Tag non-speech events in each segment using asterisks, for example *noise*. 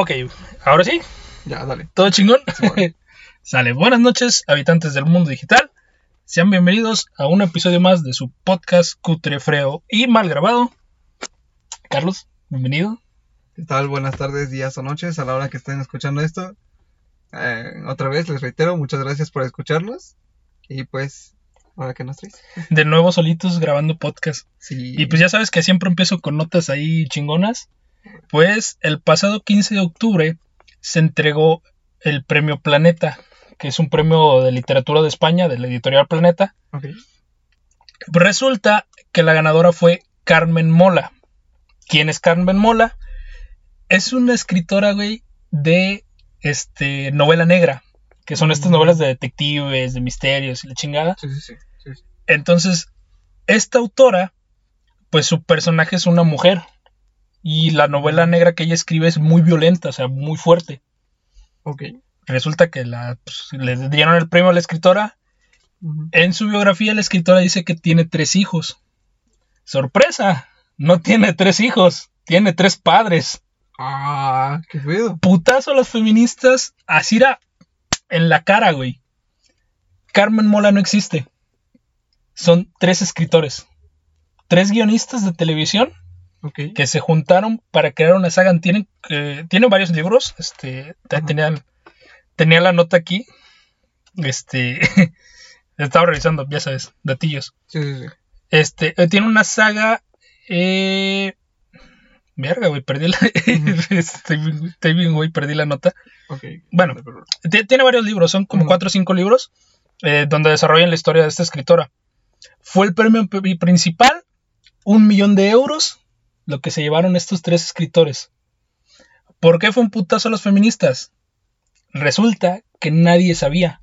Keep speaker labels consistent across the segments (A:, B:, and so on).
A: Ok, ahora sí,
B: Ya, dale.
A: todo chingón.
B: bueno. *laughs*
A: Sale, buenas noches, habitantes del mundo digital. Sean bienvenidos a un episodio más de su podcast cutre, freo y mal grabado. Carlos, bienvenido.
B: ¿Qué tal? Buenas tardes, días o noches a la hora que estén escuchando esto. Eh, otra vez les reitero, muchas gracias por escucharnos. Y pues, ahora que nos traes.
A: De nuevo solitos grabando podcast.
B: Sí.
A: Y pues ya sabes que siempre empiezo con notas ahí chingonas. Pues el pasado 15 de octubre se entregó el premio Planeta, que es un premio de literatura de España, de la editorial Planeta. Resulta que la ganadora fue Carmen Mola. ¿Quién es Carmen Mola? Es una escritora, güey, de este novela negra, que son estas
B: Mm.
A: novelas de detectives, de misterios y la chingada.
B: Sí. sí, sí.
A: Entonces, esta autora, pues su personaje es una mujer. Y la novela negra que ella escribe es muy violenta, o sea, muy fuerte.
B: Ok.
A: Resulta que la, pues, le dieron el premio a la escritora. En su biografía, la escritora dice que tiene tres hijos. ¡Sorpresa! No tiene tres hijos, tiene tres padres.
B: Ah, qué pedo.
A: Putazo a las feministas, así era en la cara, güey. Carmen Mola no existe. Son tres escritores. Tres guionistas de televisión Que se juntaron para crear una saga. Tienen, eh, tienen varios libros. Este, te-
B: Ajá.
A: tenían, tenía la nota aquí. Este, *laughs* estaba revisando, ya sabes, datillos.
B: Sí, sí, sí.
A: Este, eh, tiene una saga. Eh, verga, güey, perdí la. *laughs* estoy, bien- estoy bien, güey, perdí la nota.
B: Ok.
A: Bueno. Tiene varios libros, son como
B: Ujú.
A: cuatro o cinco libros eh, donde desarrollan la historia de esta escritora. Fue el premio principal, un millón de euros, lo que se llevaron estos tres escritores. ¿Por qué fue un putazo a los feministas? Resulta que nadie sabía.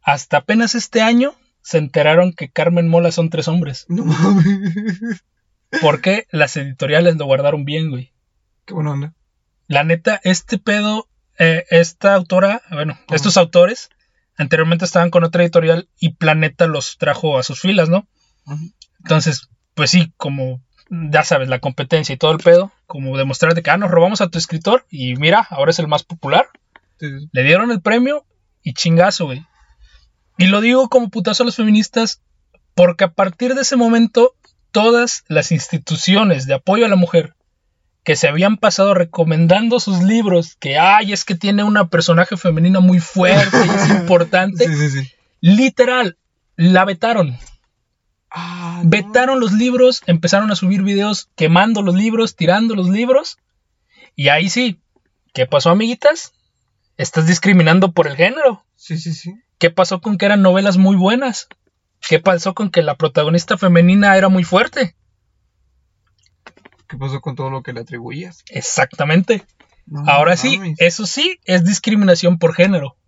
A: Hasta apenas este año se enteraron que Carmen Mola son tres hombres.
B: No mames.
A: Porque las editoriales lo guardaron bien, güey.
B: Qué buena onda.
A: La neta, este pedo, eh, esta autora, bueno, estos autores anteriormente estaban con otra editorial y Planeta los trajo a sus filas, ¿no? Entonces, pues sí, como ya sabes, la competencia y todo el pedo, como demostrar de que, ah, nos robamos a tu escritor y mira, ahora es el más popular.
B: Sí.
A: Le dieron el premio y chingazo, güey. Y lo digo como putazo a los feministas porque a partir de ese momento todas las instituciones de apoyo a la mujer que se habían pasado recomendando sus libros, que ay, es que tiene una personaje femenina muy fuerte y es *laughs* importante,
B: Sí, sí, sí.
A: literal, la vetaron.
B: Ah, no.
A: Vetaron los libros, empezaron a subir videos quemando los libros, tirando los libros. Y ahí sí, ¿qué pasó, amiguitas? Estás discriminando por el género.
B: Sí, sí, sí.
A: ¿Qué pasó con que eran novelas muy buenas? ¿Qué pasó con que la protagonista femenina era muy fuerte?
B: ¿Qué pasó con todo lo que le atribuías?
A: Exactamente.
B: No
A: Ahora sí, eso sí es discriminación por género.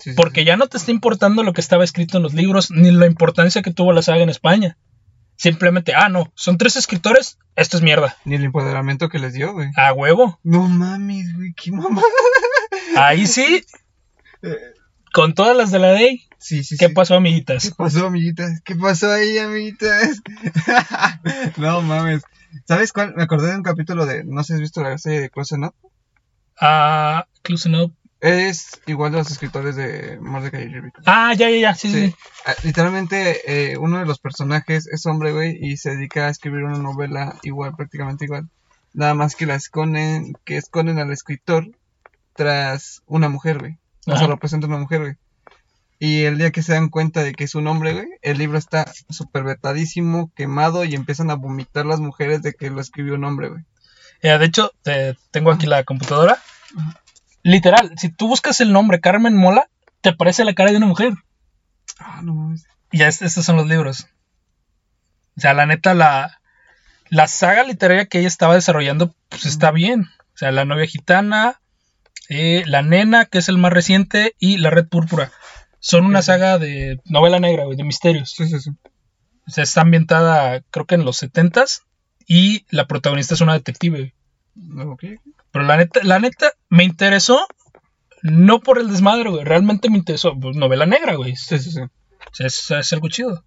B: Sí,
A: Porque
B: sí.
A: ya no te está importando lo que estaba escrito en los libros, ni la importancia que tuvo la saga en España. Simplemente, ah, no, son tres escritores, esto es mierda.
B: Ni el empoderamiento que les dio, güey.
A: A huevo.
B: No mames, güey, qué mamá.
A: Ahí sí,
B: Eh,
A: con todas las de la ley.
B: Sí, sí,
A: ¿Qué
B: sí.
A: pasó,
B: ¿Qué
A: amiguitas?
B: pasó, amiguitas? ¿Qué pasó ahí, amiguitas? *laughs* no mames. ¿Sabes cuál? Me acordé de un capítulo de. No sé si has visto la serie de Close Enough.
A: Ah, close enough.
B: Es igual de los escritores de Mordecai y Rigby.
A: Ah, ya, ya, ya, sí, sí.
B: Sí. Ah, Literalmente, eh, uno de los personajes es hombre, güey, y se dedica a escribir una novela igual, prácticamente igual. Nada más que la esconden, que esconden al escritor tras una mujer, güey. O sea,
A: Ajá.
B: representa una mujer, güey. Y el día que se dan cuenta de que es un hombre, güey, el libro está súper vetadísimo, quemado, y empiezan a vomitar las mujeres de que lo escribió un hombre, güey.
A: Ya, de hecho, te- tengo aquí la computadora. Literal, si tú buscas el nombre Carmen Mola, te aparece la cara de una mujer.
B: Ah, no mames.
A: Ya es- estos son los libros. O sea, la neta, la, la saga literaria que ella estaba desarrollando, pues está bien. O sea, La novia gitana, eh, La nena, que es el más reciente, y La red púrpura. Son una saga de novela negra, güey, de misterios.
B: Sí, sí, sí.
A: O sea, está ambientada, creo que en los 70s, y la protagonista es una detective. Pero la neta, la neta, me interesó no por el desmadre, güey. Realmente me interesó. Pues, novela negra, güey.
B: Sí, sí, sí.
A: Es, es algo chido.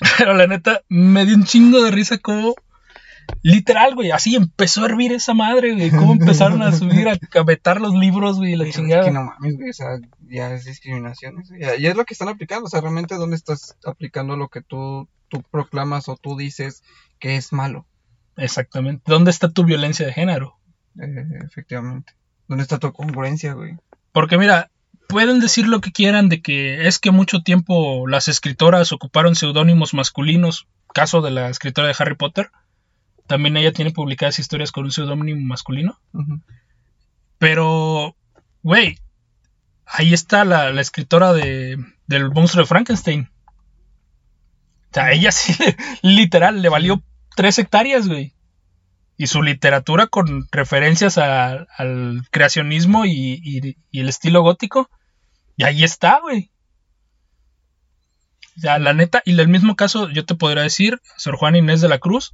A: *laughs* Pero la neta, me dio un chingo de risa como Literal, güey, así empezó a hervir esa madre, güey. Cómo *laughs* empezaron a subir, a, a vetar los libros, güey, la
B: Es
A: chingada.
B: que no mames, güey, o sea, ya es discriminación. eso, Ya, es lo que están aplicando, o sea, realmente dónde estás aplicando lo que tú, tú proclamas o tú dices que es malo,
A: Exactamente. ¿Dónde está tu violencia de género?
B: eh, efectivamente. ¿Dónde está tu congruencia, güey?
A: Porque mira, pueden decir lo que quieran de que es que mucho tiempo las escritoras ocuparon seudónimos masculinos. Caso de la escritora de Harry Potter. También ella tiene publicadas historias con un seudónimo masculino. Pero, güey, ahí está la, la escritora de, del monstruo de Frankenstein. O sea, ella sí, *laughs* literal, le valió tres hectáreas, güey. Y su literatura con referencias a- al creacionismo y, y- y el estilo gótico. Y ahí está, güey. O sea, la neta, y el mismo caso, yo te podría decir, Sor Juan Inés de la Cruz,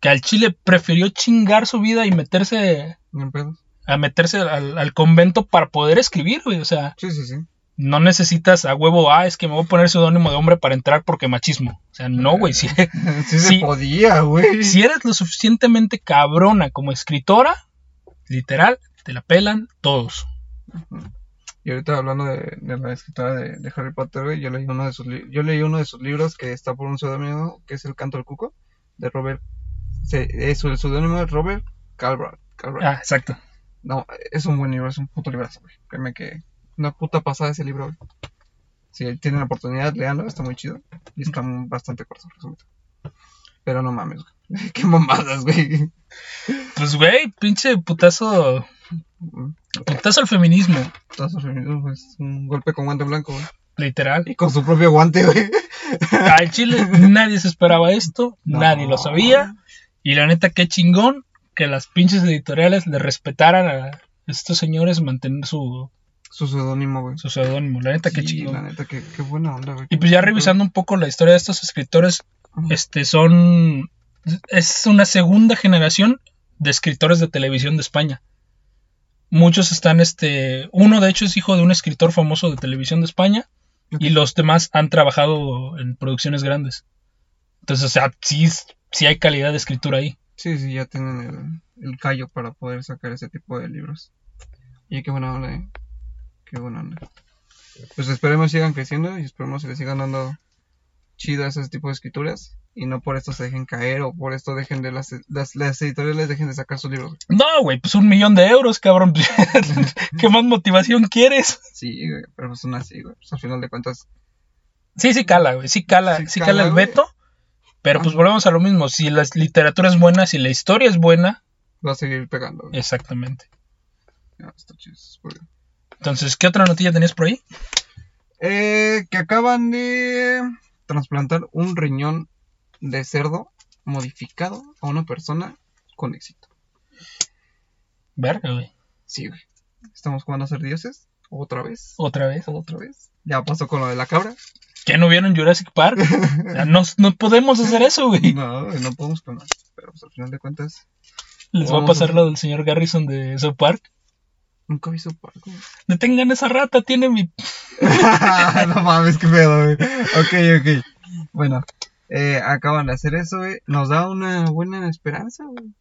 A: que al Chile prefirió chingar su vida y meterse a meterse al, al convento para poder escribir, güey. O sea,
B: Sí, sí, sí.
A: No necesitas a huevo, ah, es que me voy a poner seudónimo de hombre para entrar porque machismo. O sea, no, güey. Si, *laughs*
B: sí se podía, güey.
A: si eres lo suficientemente cabrona como escritora, literal, te la pelan todos.
B: Y ahorita hablando de, de la escritora de, de Harry Potter, güey, yo leí uno de sus yo leí uno de sus libros que está por un seudónimo que es El canto del cuco de Robert se, es el seudónimo es Robert Calvert. Calvert.
A: Ah, exacto.
B: No, es un buen libro, es un puto librazo, güey. Créeme que una puta pasada ese libro. Si tienen la oportunidad, leanlo, está muy chido. Y está bastante corto, resumido. Pero no mames, güey. *laughs* Qué mamadas, güey.
A: Pues, güey, pinche putazo. Putazo al feminismo.
B: Todo eso feminismo, güey, es un golpe con guante blanco, güey.
A: Literal.
B: Y con su propio guante, güey.
A: Al Chile nadie se esperaba esto,
B: No.
A: nadie lo sabía. Y la neta, qué chingón que las pinches editoriales le respetaran a estos señores mantener su,
B: Su seudónimo, güey.
A: su seudónimo. La neta, qué
B: Sí,
A: chingón.
B: la neta, qué, qué buena onda, güey.
A: Y pues ya revisando un poco la historia de estos escritores, este son es una segunda generación de escritores de televisión de España. Muchos están este, uno de hecho es hijo de un escritor famoso de televisión de España y los demás han trabajado en producciones grandes. Entonces, o sea, sí, sí hay calidad de escritura ahí.
B: Sí, sí, ya tienen el, el callo para poder sacar ese tipo de libros. Y qué buena onda, eh. Qué buena onda. Pues esperemos sigan creciendo y esperemos que les sigan dando chido a ese tipo de escrituras. Y no por esto se dejen caer o por esto dejen de las, las, las editoriales dejen de sacar sus libros.
A: No, güey, pues un millón de euros, cabrón. *laughs* ¿Qué más motivación quieres?
B: Sí, güey, pero pues son así, güey. Pues al final de cuentas,
A: Sí, sí cala, güey. Sí cala,
B: Sí
A: sí
B: cala,
A: cala el veto. Pero pues
B: Ajá.
A: volvemos a lo mismo. Si la literatura es buena, si la historia es buena,
B: va a seguir pegando. güey.
A: exactamente.
B: Ya, está chido,
A: Entonces, ¿qué otra noticia tenías por ahí?
B: Eh, que acaban de trasplantar un riñón de cerdo modificado a una persona con éxito.
A: Verga, güey.
B: Sí, güey. Estamos jugando a ser dioses. Otra vez.
A: Otra vez.
B: Otra vez. Ya pasó con lo de la cabra.
A: ¿Que no vieron Jurassic Park? *laughs* O sea, no, no podemos hacer eso, güey.
B: No, güey, no podemos clonar. Pero pues al final de cuentas,
A: Les va a pasar lo del señor Garrison de South Park.
B: Nunca vi su parco.
A: Detengan esa rata, tiene mi... *laughs* *laughs*
B: no mames, qué pedo, güey. Ok, ok. Bueno, eh, acaban de hacer eso, güey. Nos da una buena esperanza, güey.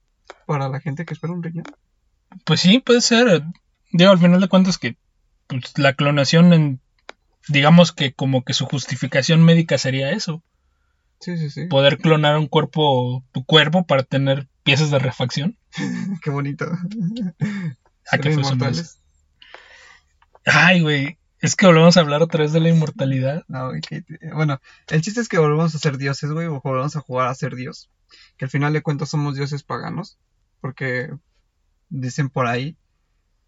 B: Para la gente que espera un riñón.
A: Pues sí, puede ser. Digo, al final de cuentas que pues, la clonación, en, digamos que como que su justificación médica sería eso.
B: Sí, sí, sí.
A: Poder clonar un cuerpo, tu cuerpo para tener piezas de refacción. *laughs*
B: Qué bonito.
A: Ah, qué sonó
B: inmortales.
A: Ay, güey. Es que volvemos a hablar otra vez de la inmortalidad.
B: No, que- Bueno, el chiste es que volvemos a ser dioses, güey, o volvemos a jugar a ser dios. Que al final de cuentas somos dioses paganos, porque dicen por ahí,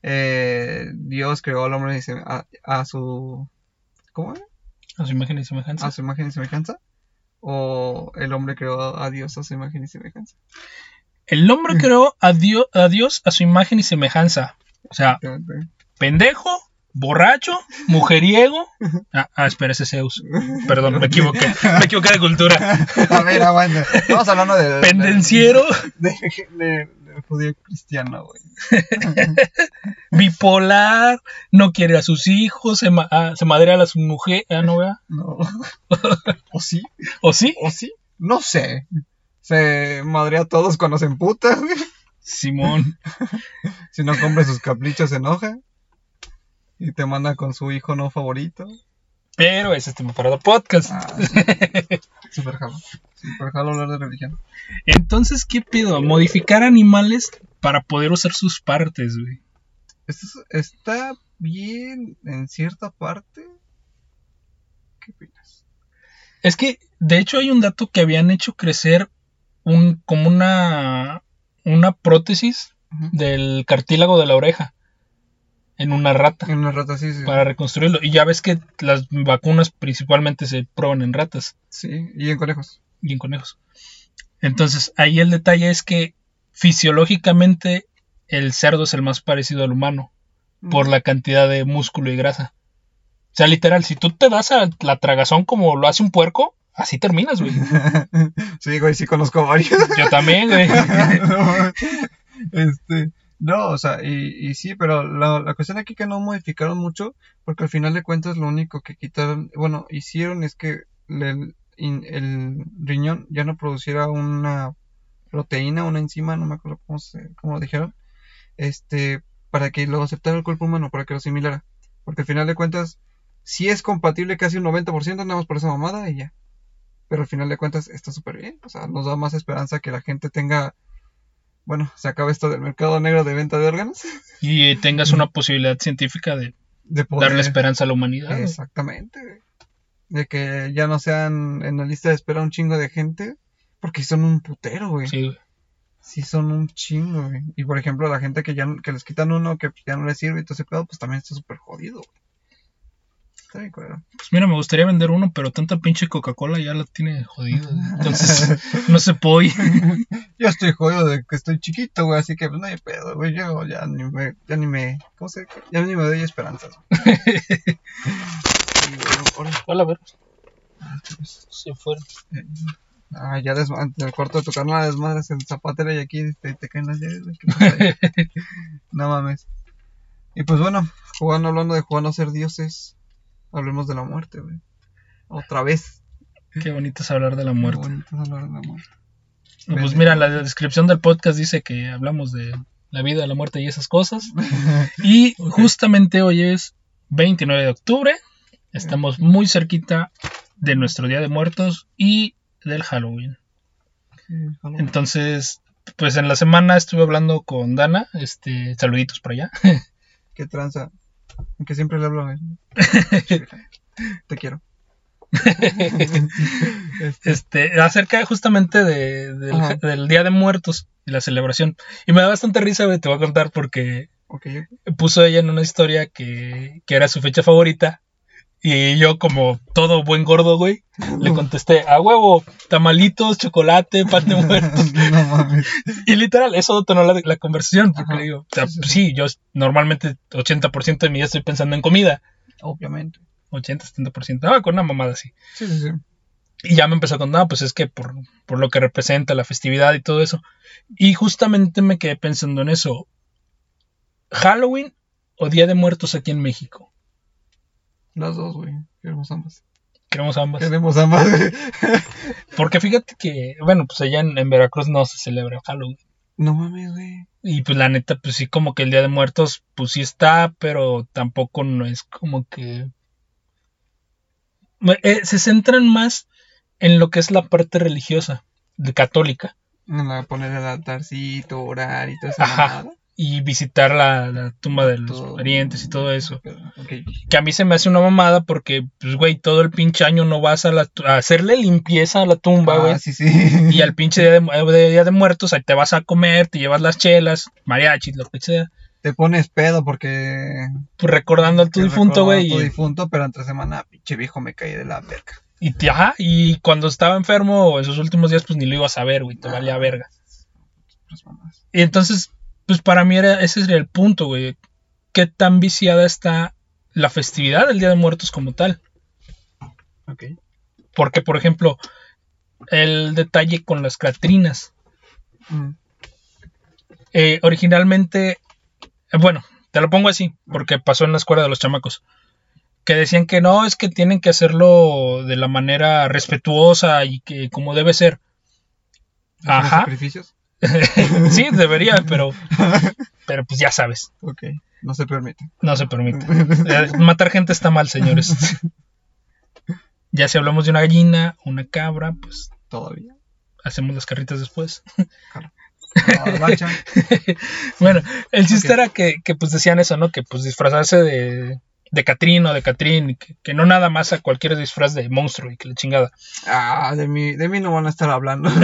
B: eh, Dios creó al hombre a, a su... ¿Cómo? era?
A: A su imagen y semejanza.
B: A su imagen y semejanza. O el hombre creó a Dios a su imagen y semejanza.
A: El hombre creó a Dios, a Dios a su imagen y semejanza. O sea, pendejo, borracho, mujeriego. *laughs* Ah, ah, espera, ese es Zeus. *laughs* Perdón, me equivoqué. Me equivoqué de cultura. *laughs*
B: A ver, aguanta. Estamos hablando de... de-
A: Pendenciero,
B: De, de- de judío cristiano, güey.
A: bipolar, no quiere a sus hijos, se, ma- ah, se madrea a su mujer. Ah, no, ¿verdad?
B: No. ¿O sí?
A: ¿O sí?
B: ¿O sí? No sé. Se madrea a todos cuando se emputa, *laughs* güey.
A: Simón. *laughs*
B: Si no compra sus caprichos se enoja. Y te manda con su hijo no favorito.
A: Pero ese es tema para el podcast.
B: Ah. *laughs* Super jalo. Super jalo hablar de religión.
A: Entonces, ¿qué pido? Modificar animales para poder usar sus partes, güey.
B: Esto es- está bien en cierta parte. ¿Qué opinas?
A: Es que, de hecho, hay un dato que habían hecho crecer un, como una, una prótesis del cartílago de la oreja en una rata
B: En una rata sí, sí.
A: para reconstruirlo. Y ya ves que las vacunas principalmente se prueban en ratas
B: Sí, y en conejos.
A: y en conejos. Entonces, ahí el detalle es que fisiológicamente el cerdo es el más parecido al humano por la cantidad de músculo y grasa. O sea, literal, si tú te das a la tragazón como lo hace un puerco, así terminas, güey. *laughs*
B: sí, güey, sí conozco varios.
A: Yo también, güey. *laughs*
B: no, este, no, o sea, y, y sí, pero la, la cuestión aquí que no modificaron mucho, porque al final de cuentas lo único que quitaron, bueno, hicieron es que le- in- el riñón ya no produciera una proteína, una enzima, no me acuerdo cómo, se, cómo lo dijeron, este, para que lo aceptara el cuerpo humano, para que lo asimilara. Porque al final de cuentas, sí es compatible casi un 90%, nada más por esa mamada y ya. Pero al final de cuentas está súper bien, o sea, nos da más esperanza que la gente tenga, bueno, se acaba esto del mercado negro de venta de órganos,
A: Y tengas una posibilidad científica de *laughs*
B: de poder...
A: darle esperanza a la humanidad.
B: Exactamente, güey. De que ya no sean en la lista de espera un chingo de gente, porque son un putero, güey.
A: Sí, güey.
B: Sí, son un chingo, güey. Y por ejemplo, la gente que ya que les quitan uno, que ya no les sirve y todo ese pedo, pues también está súper jodido, güey. Está bien, culero.
A: Pues mira, me gustaría vender uno, pero tanta pinche Coca-Cola ya la tiene jodida. Entonces, no se puede. *laughs*
B: Yo estoy jodido de que estoy chiquito, güey, así que pues no hay pedo, güey. Yo ya ni me, ya ni me, ¿cómo se Ya ni me doy esperanzas. *laughs*
A: Hola, ver.
B: ah,
A: Se fueron.
B: Ah, ya en el cuarto de tu carnal desmadres el zapatero y aquí te, te caen las llaves, *laughs* no mames. Y pues bueno, jugando, hablando de jugando a ser dioses, hablemos de la muerte, güey. Otra vez.
A: Qué bonito es hablar de la muerte.
B: Qué bonito es hablar de la muerte.
A: Pues mira, la descripción del podcast dice que hablamos de la vida, la muerte y esas cosas. *laughs* Y justamente hoy es 29 de octubre. Estamos muy cerquita de nuestro Día de Muertos y del Halloween. Entonces, pues en la semana estuve hablando con Dana, este, saluditos por allá. *laughs*
B: Qué tranza. Aunque siempre le hablo a él. *laughs* Te quiero. *laughs* Este,
A: Este, acerca justamente de- del, Día de Muertos y la celebración. Y me da bastante risa, te voy a contar porque puso ella en una historia que, que era su fecha favorita. Y yo, como todo buen gordo, güey, le contesté, a huevo, tamalitos, chocolate, pan de muertos. *laughs*
B: no mames.
A: Y literal, eso detonó la, la conversación. Porque le digo, o sea,
B: Sí,
A: yo normalmente 80% de mi día estoy pensando en comida.
B: Obviamente.
A: 80, 70%. Ah, con una mamada así.
B: Sí, sí, sí.
A: Y ya me empezó a contar, "No, pues es que por, por lo que representa la festividad y todo eso. Y justamente me quedé pensando en eso. ¿Halloween o Día de Muertos aquí en México?
B: Las dos, güey. Queremos ambas.
A: Queremos ambas.
B: Queremos ambas, güey. *laughs*
A: Porque fíjate que, bueno, pues allá en, en Veracruz no se celebra Halloween.
B: No mames, güey.
A: Y pues la neta, pues sí, como que el Día de Muertos, pues sí está, pero tampoco no es como que... Eh, se centran más en lo que es la parte religiosa, de católica.
B: En la- Poner el altarcito, orar y toda esa
A: Ajá.
B: mamada.
A: Y visitar la, la tumba de los
B: Todo.
A: parientes y todo eso. Que a mí se me hace una mamada porque, pues, güey, todo el pinche año no vas a, la, a hacerle limpieza a la tumba, güey.
B: Ah, sí, sí.
A: Y al pinche día de, mu- de día de muertos, ahí te vas a comer, te llevas las chelas, mariachis, lo que sea.
B: Te pones pedo porque.
A: Pues recordando a tu difunto, güey.
B: a Tu
A: y-
B: difunto, pero entre semana, pinche viejo, me caí de la verga.
A: Y, te- ajá, y cuando estaba enfermo, esos últimos días, pues ni lo ibas a ver, güey, te
B: Ah.
A: valía verga.
B: Pues.
A: Y entonces, pues para mí era, ese sería el punto, güey. ¿Qué tan viciada está la festividad del Día de Muertos como tal?
B: Ok.
A: Porque, por ejemplo, el detalle con las Catrinas.
B: Mm.
A: Eh, originalmente, bueno, te lo pongo así, porque pasó en la escuela de los chamacos. Que decían que no, es que tienen que hacerlo de la manera respetuosa y que como debe ser.
B: ¿Hacemos
A: Ajá.
B: sacrificios? *laughs*
A: sí, debería, pero, pero pues ya sabes,
B: Ok, no se permite.
A: no se permite. Eh, Matar gente está mal, señores. *laughs* Ya si hablamos de una gallina, una cabra, pues
B: Todavía.
A: hacemos las carritas después. *laughs* Bueno, el chiste era que, que, pues decían eso, ¿no? Que pues disfrazarse de, de Catrín o de Catrín, que, que no nada más a cualquier disfraz de monstruo y que la chingada.
B: Ah, de mí, de mí no van a estar hablando. *laughs*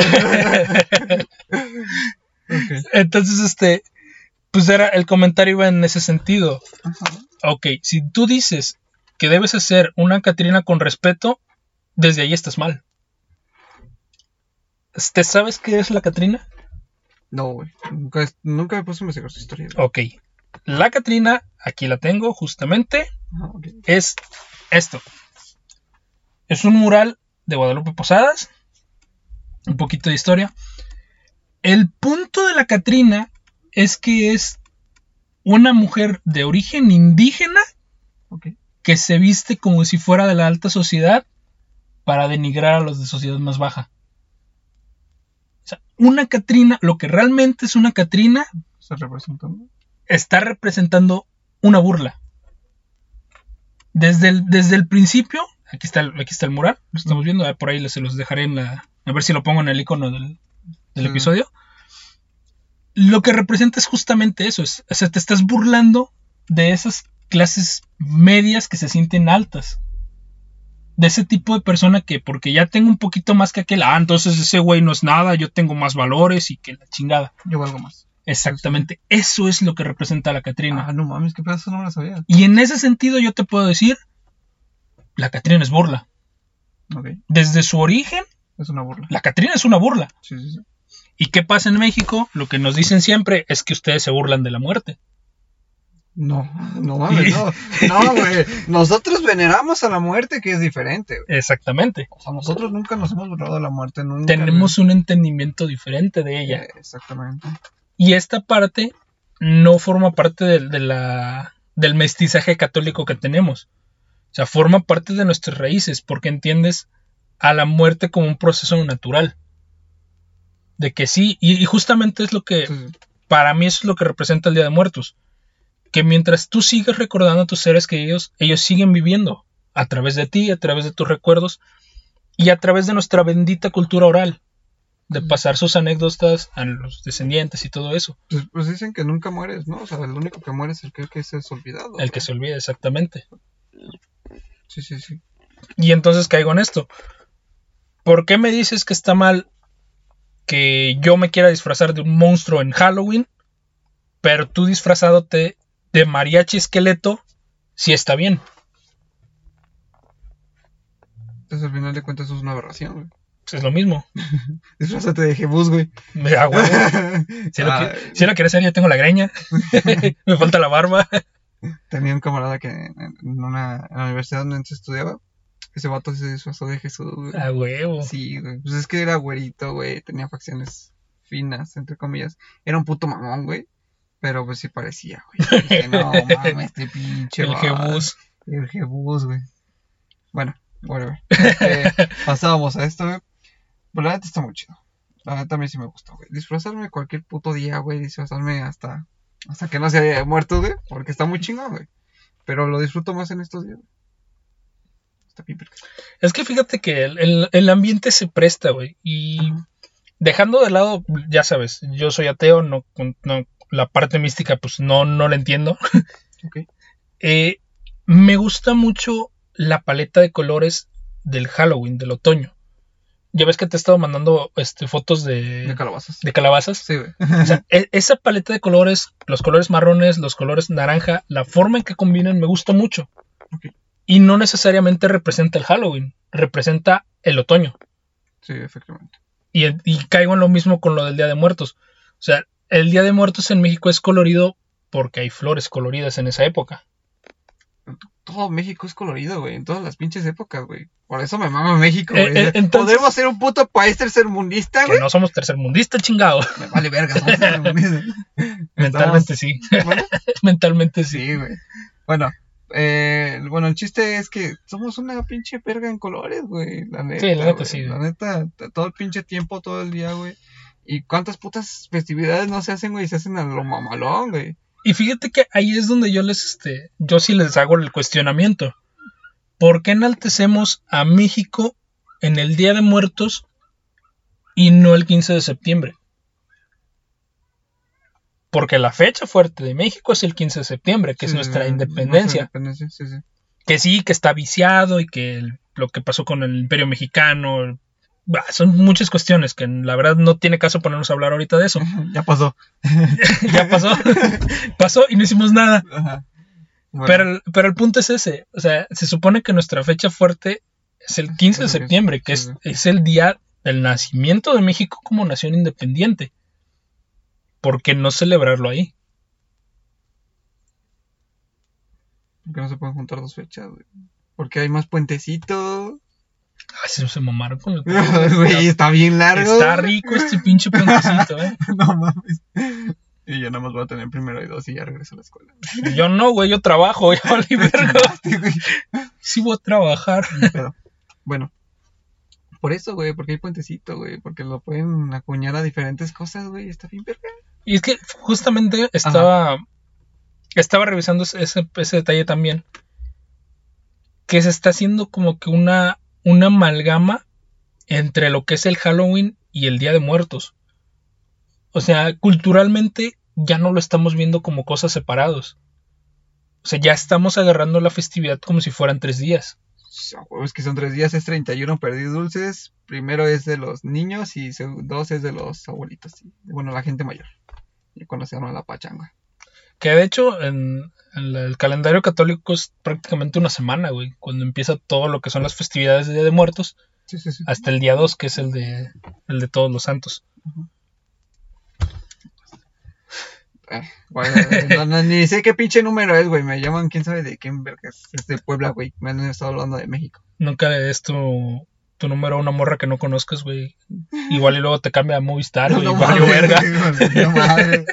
A: Entonces, este, pues era, el comentario iba en ese sentido.
B: Ajá.
A: Ok, si tú dices que debes hacer una Catrina con respeto, desde ahí estás mal. ¿Te sabes qué es la Catrina?
B: No, güey. Nunca, nunca me puse a investigar su historia. güey.
A: Ok. La Catrina, aquí la tengo justamente. Es esto. Es un mural de Guadalupe Posadas. Un poquito de historia. El punto de la Catrina es que es una mujer de origen indígena que se viste como si fuera de la alta sociedad para denigrar a los de sociedad más baja. O sea, una Catrina, lo que realmente es una Catrina, está representando una burla. Desde el, desde el principio, aquí está, el, aquí está el mural, lo estamos viendo, ah, por ahí se los dejaré en la... A ver si lo pongo en el icono del, del
B: Sí.
A: episodio. Lo que representa es justamente eso, es, o sea, te estás burlando de esas clases medias que se sienten altas. De ese tipo de persona que porque ya tengo un poquito más que aquel, ah, entonces ese güey no es nada, yo tengo más valores y que la chingada.
B: Yo valgo más.
A: Exactamente, eso es lo que representa a la Catrina.
B: Ah, no mames, qué pedazo no me la sabía.
A: Y en ese sentido yo te puedo decir, la Catrina es burla. Desde su origen,
B: Es una burla.
A: la Catrina es una burla.
B: Sí, sí, sí.
A: ¿Y qué pasa en México? Lo que nos dicen siempre es que ustedes se burlan de la muerte.
B: No, no mames, no. *laughs* No, güey. Nosotros veneramos a la muerte, que es diferente.
A: Exactamente.
B: O sea, nosotros nunca nos hemos burlado de la muerte, nunca.
A: Tenemos un entendimiento diferente de ella.
B: Eh, exactamente.
A: Y esta parte no forma parte del- de, la, del mestizaje católico que tenemos. O sea, forma parte de nuestras raíces, porque entiendes a la muerte como un proceso natural. De que sí, y, y justamente es lo que,
B: sí.
A: para mí eso es lo que representa el Día de Muertos. Que mientras tú sigues recordando a tus seres queridos, ellos siguen viviendo a través de ti, a través de tus recuerdos y a través de nuestra bendita cultura oral, de pasar sus anécdotas a los descendientes y todo eso.
B: Pues, pues dicen que nunca mueres, ¿no? O sea, el único que muere es el que, que es olvidado.
A: El que se olvida exactamente.
B: Sí, sí, sí.
A: Y entonces caigo en esto. ¿Por qué me dices que está mal que yo me quiera disfrazar de un monstruo en Halloween, pero tú disfrazándote de mariachi esqueleto, sí está bien?
B: Entonces al final de cuentas es una aberración, güey.
A: Pues es lo mismo. *laughs*
B: Disfrázate de Jebus, güey.
A: Me da huevo. Si lo,
B: Ah,
A: qui- si lo quiero hacer, yo tengo la greña. *laughs* me falta la barba. *laughs*
B: Tenía un camarada que en, una, en la universidad donde estudiaba, ese vato se disfrazó de Jesús, güey.
A: A huevo.
B: Sí, güey. Pues es que era güerito, güey. Tenía facciones finas, entre comillas. Era un puto mamón, güey. Pero pues sí parecía, güey. Dije, no mames, este pinche.
A: El. Jebus.
B: El Jebus, güey. Bueno, whatever. Este, pasábamos a esto, güey. Pues la neta está muy chido. La neta a mí sí me gusta, güey. Disfrazarme cualquier puto día, güey. Disfrazarme hasta, hasta que no se haya muerto, güey. Porque está muy chingón, güey. Pero lo disfruto más en estos días, güey. Está bien, verga.
A: Es que fíjate que el, el- el ambiente se presta, güey. Y
B: Ajá.
A: dejando de lado, ya sabes, yo soy ateo, no, no- la parte mística, pues no, no la entiendo. *laughs*
B: Ok.
A: Eh, me gusta mucho la paleta de colores del Halloween, del otoño. Ya ves que te he estado mandando este, fotos de,
B: De calabazas.
A: de calabazas.
B: Sí, güey.
A: O sea, e- esa paleta de colores, los colores marrones, los colores naranja, la forma en que combinan me gusta mucho. Y no necesariamente representa el Halloween, representa el otoño.
B: Sí, efectivamente.
A: Y, y caigo en lo mismo con lo del Día de Muertos. O sea, el Día de Muertos en México es colorido porque hay flores coloridas en esa época.
B: Todo México es colorido, güey. En todas las pinches épocas, güey. Por eso me mama México,
A: Eh,
B: güey.
A: eh, entonces-
B: ¿Podemos ser un puto país tercermundista,
A: Que
B: güey?
A: no somos tercermundistas, chingado.
B: Me vale verga, somos tercermundistas. *laughs*
A: Mentalmente sí. *laughs* Mentalmente sí.
B: Sí, güey. Bueno, eh, bueno, el chiste es que somos una pinche verga en colores, güey. La neta.
A: Sí, la neta sí.
B: La neta, todo el pinche tiempo, todo el día, güey. ¿Y cuántas putas festividades no se hacen, güey? Se hacen a lo mamalón, güey.
A: Y fíjate que ahí es donde yo les, este, yo sí les hago el cuestionamiento. ¿Por qué enaltecemos a México en el Día de Muertos y no el 15 de septiembre? Porque la fecha fuerte de México es el 15 de septiembre, que es nuestra independencia.
B: independencia, sí, sí.
A: Que sí, que está viciado y que el- lo que pasó con el Imperio Mexicano. Bah, son muchas cuestiones que la verdad no tiene caso ponernos a hablar ahorita de eso.
B: Ya pasó. *laughs*
A: ya pasó. *laughs* pasó y no hicimos nada.
B: Ajá. Bueno,
A: Pero, el- pero el punto es ese. O sea, se supone que nuestra fecha fuerte es el 15 de septiembre, que es, es el día del nacimiento de México como nación independiente. ¿Por qué no celebrarlo ahí?
B: ¿por qué no se pueden juntar dos fechas, güey? Porque hay más puentecito.
A: Ay, se, se mamaron con el *laughs*
B: Güey, está bien largo.
A: Está rico este pinche puentecito, ¿eh? *laughs*
B: no mames. Y yo nada más voy a tener primero y dos y ya regreso a la escuela.
A: Yo no, güey, yo trabajo, yo *laughs* valí verga.
B: Sí,
A: voy a trabajar.
B: Bueno, por eso, güey, porque hay puentecito, güey, porque lo pueden acuñar a diferentes cosas, güey, está bien verga.
A: Y es que justamente estaba, estaba revisando ese- ese detalle también. Que se está haciendo como que una, una amalgama entre lo que es el Halloween y el Día de Muertos. O sea, culturalmente ya no lo estamos viendo como cosas separados. O sea, ya estamos agarrando la festividad como si fueran tres días.
B: A huevo, Es que son tres días, es 31 perdí dulces. Primero es de los niños y dos es de los abuelitos. Bueno, la gente mayor. Y cuando se llama la pachanga.
A: Que de hecho en, en la- el calendario católico es prácticamente una semana, güey. Cuando empieza todo lo que son las festividades de Día de Muertos.
B: Sí, sí, sí.
A: hasta el día 2, que es el de, el de todos los santos.
B: Eh, güey, no, no, ni sé qué pinche número es, güey. Me llaman, quién sabe de qué verga es. De Puebla, güey. Me han estado hablando de México.
A: Nunca le des tu, tu número a una morra que no conozcas, güey. Igual y luego te cambia a Movistar, *laughs* güey.
B: No
A: verga. *laughs*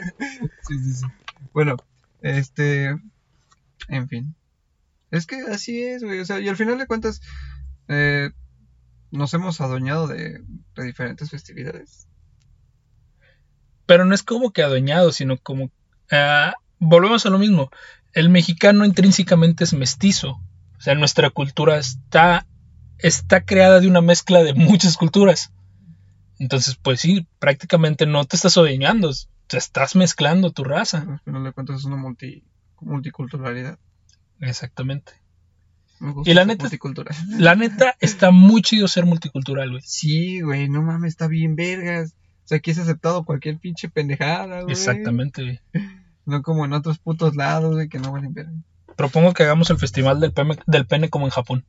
B: Sí, sí, sí. Bueno, este. En fin. Es que así es, güey. O sea, y al final de cuentas, eh, nos hemos adueñado de, diferentes festividades.
A: Pero no es como que adueñado, sino como... ah, volvemos a lo mismo. El mexicano intrínsecamente es mestizo. O sea, nuestra cultura está, está creada de una mezcla de *laughs* muchas culturas. Entonces, pues sí, prácticamente no te estás adueñando. Te estás mezclando tu raza.
B: Al final de cuentas, es una multi, multiculturalidad.
A: Exactamente.
B: Me gusta
A: Y la neta-
B: multicultural. *laughs*
A: La neta, está muy chido ser multicultural, güey.
B: Sí, güey, no mames, está bien vergas. O sea, aquí es aceptado cualquier pinche pendejada, güey.
A: Exactamente, güey.
B: No como en otros putos lados, güey, que no valen verga.
A: Propongo que hagamos el festival del, del pene como en Japón.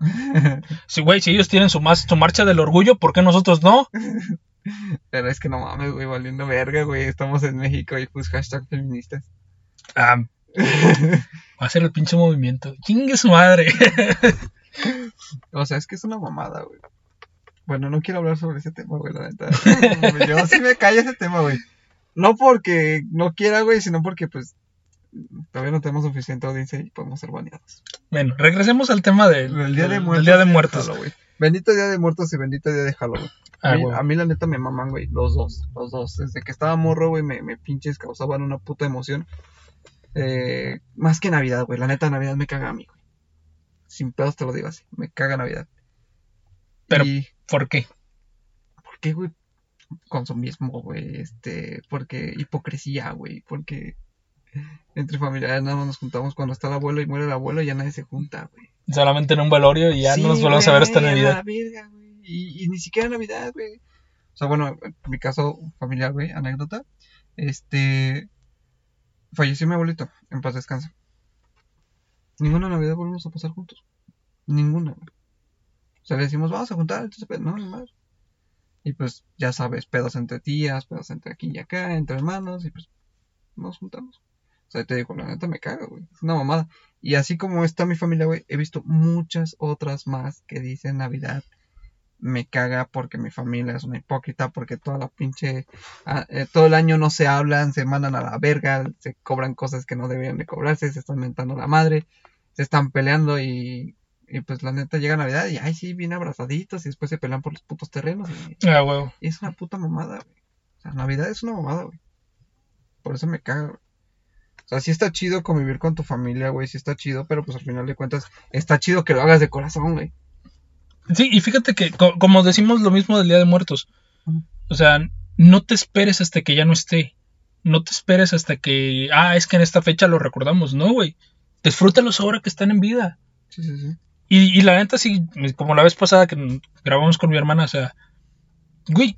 A: *laughs* Sí, güey, si ellos tienen su marcha del orgullo, ¿por qué nosotros no? *laughs* *laughs*
B: Pero es que no mames, güey, valiendo verga, güey. Estamos en México y pues hashtag feministas.
A: Ah, *laughs* va a ser el pinche movimiento. Chingue su madre. *laughs*
B: o sea, es que es una mamada, güey. Bueno, no quiero hablar sobre ese tema, güey, la neta. Yo sí me callo ese tema, güey. No porque no quiera, güey, sino porque, pues, todavía no tenemos suficiente audiencia y podemos ser baneados.
A: Bueno, regresemos al tema del,
B: El Día de
A: del- del
B: Muertos.
A: Día de Muertos.
B: Bendito Día de Muertos y bendito Día de Halloween. A,
A: Ah,
B: mí, a mí, la neta, me maman, güey. Los dos, los dos. Desde que estaba morro, güey, me, me pinches causaban una puta emoción. Eh, más que Navidad, güey. La neta, Navidad me caga a mí, güey. Sin pedos te lo digo así. Me caga Navidad.
A: Pero-
B: Y,
A: ¿Por qué?
B: ¿por qué, güey? Consumismo, güey. Este, porque hipocresía, güey. Porque entre familiares nada más nos juntamos cuando está el abuelo y muere el abuelo y ya nadie se junta, güey.
A: Solamente en un velorio y ya
B: Sí,
A: no nos volvemos a ver hasta Navidad.
B: la verga, güey. Y, y ni siquiera Navidad, güey. O sea, bueno, en mi caso familiar, güey, anécdota. Este. Falleció mi abuelito, en paz descansa. Ninguna Navidad volvimos a pasar juntos. Ninguna, güey. O sea, le decimos, vamos a juntar, entonces, pues, no, ni más. Y pues, ya sabes, pedos entre tías, pedos entre aquí y acá, entre hermanos, y pues, nos juntamos. O sea, te digo, la neta me caga, güey. Es una mamada. Y así como está mi familia, güey, he visto muchas otras más que dicen Navidad. Me caga porque mi familia es una hipócrita, porque toda la pinche. ah, eh, todo el año no se hablan, se mandan a la verga, se cobran cosas que no deberían de cobrarse, se están mentando la madre, se están peleando y Y pues la neta llega Navidad y, ay, sí, bien abrazaditos y después se pelean por los putos terrenos. Y,
A: Ah,
B: y es una puta mamada, güey. O sea, Navidad es una mamada, güey. Por eso me caga, güey. O sea, sí está chido convivir con tu familia, güey, sí está chido, pero pues al final de cuentas está chido que lo hagas de corazón, güey.
A: Sí, y fíjate que, co- como decimos lo mismo del Día de Muertos, o sea, no te esperes hasta que ya no esté. No te esperes hasta que, ah, es que en esta fecha lo recordamos. No, güey. Disfrútalos ahora que están en vida.
B: Sí, sí, sí.
A: Y, y la neta, sí, como la vez pasada que grabamos con mi hermana, o sea, güey,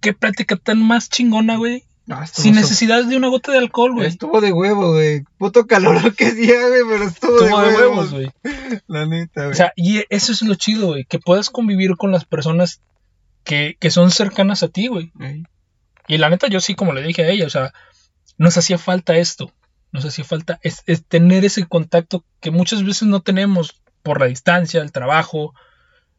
A: qué plática tan más chingona, güey.
B: No,
A: Sin necesidad de una gota de alcohol, güey.
B: Estuvo de huevo, güey. Puto calor que hacía, güey, pero estuvo,
A: Estuvo
B: de,
A: de
B: huevos,
A: güey. *laughs*
B: La neta, güey.
A: O sea, y eso es lo chido, güey, que puedas convivir con las personas que, que son cercanas a ti, güey.
B: Ey,
A: Y la neta, yo sí, como le dije a ella, o sea, nos hacía falta esto. Nos hacía falta es, es tener ese contacto que muchas veces no tenemos por la distancia, el trabajo,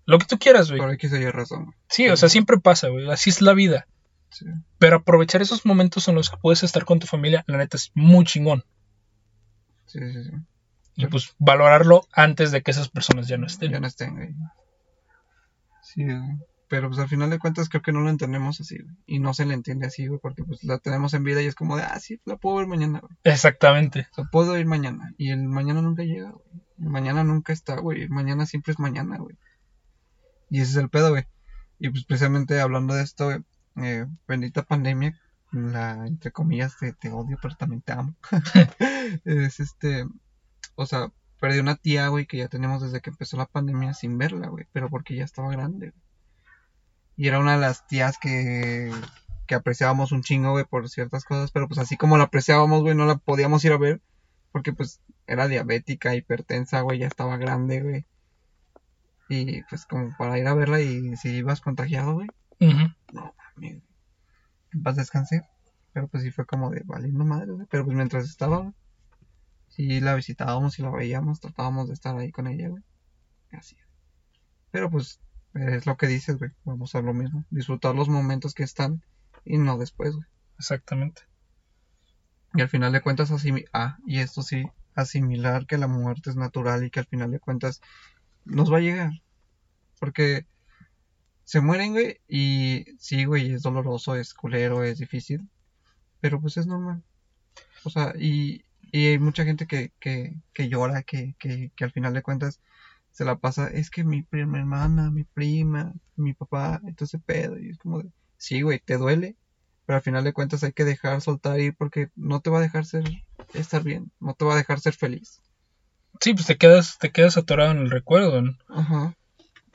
A: lo que tú quieras, güey.
B: por aquí se razón.
A: Sí, o sea, siempre pasa, güey. Así es la vida.
B: Sí,
A: Pero aprovechar esos momentos en los que puedes estar con tu familia, la neta, es muy chingón.
B: sí, sí. sí.
A: Y pues valorarlo antes de que esas personas ya no estén.
B: Ya no estén, güey. Sí, güey. Pero pues al final de cuentas creo que no lo entendemos así, güey. Y no se le entiende así, güey, porque pues la tenemos en vida y es como de, ah, sí, la puedo ver mañana, güey.
A: Exactamente.
B: O sea, puedo ir mañana. Y el mañana nunca llega, güey. El mañana nunca está, güey. El mañana siempre es mañana, güey. Y ese es el pedo, güey. Y pues precisamente hablando de esto, güey, eh, bendita pandemia, la, entre comillas, te, te odio, pero también te amo. *laughs* es este, o sea, perdí una tía, güey, que ya tenemos desde que empezó la pandemia sin verla, güey, pero porque ya estaba grande, güey. Y era una de las tías que, que apreciábamos un chingo, güey, por ciertas cosas, pero pues así como la apreciábamos, güey, no la podíamos ir a ver, porque pues era diabética, hipertensa, güey, ya estaba grande, güey. Y pues como para ir a verla y si ibas contagiado, güey, no mames. En paz descansé. Pero pues sí fue como de valiendo madre, güey. Pero pues mientras estaba, sí la visitábamos y la veíamos, tratábamos de estar ahí con ella, güey. Así. Pero pues es lo que dices, güey. Vamos a lo mismo. Disfrutar los momentos que están y no después, güey.
A: Exactamente.
B: Y al final de cuentas, asimi ah, y esto sí, asimilar que la muerte es natural y que al final de cuentas nos va a llegar. Porque se mueren, güey, y sí, güey, es doloroso, es culero, es difícil, pero pues es normal. O sea, y, y hay mucha gente que, que, que llora, que, que, que al final de cuentas se la pasa, es que mi prima hermana, mi prima, mi papá, entonces pedo, y es como de, sí, güey, te duele, pero al final de cuentas hay que dejar soltar ir porque no te va a dejar ser, estar bien, no te va a dejar ser feliz.
A: Sí, pues te quedas, te quedas atorado en el recuerdo. ¿no?
B: Ajá.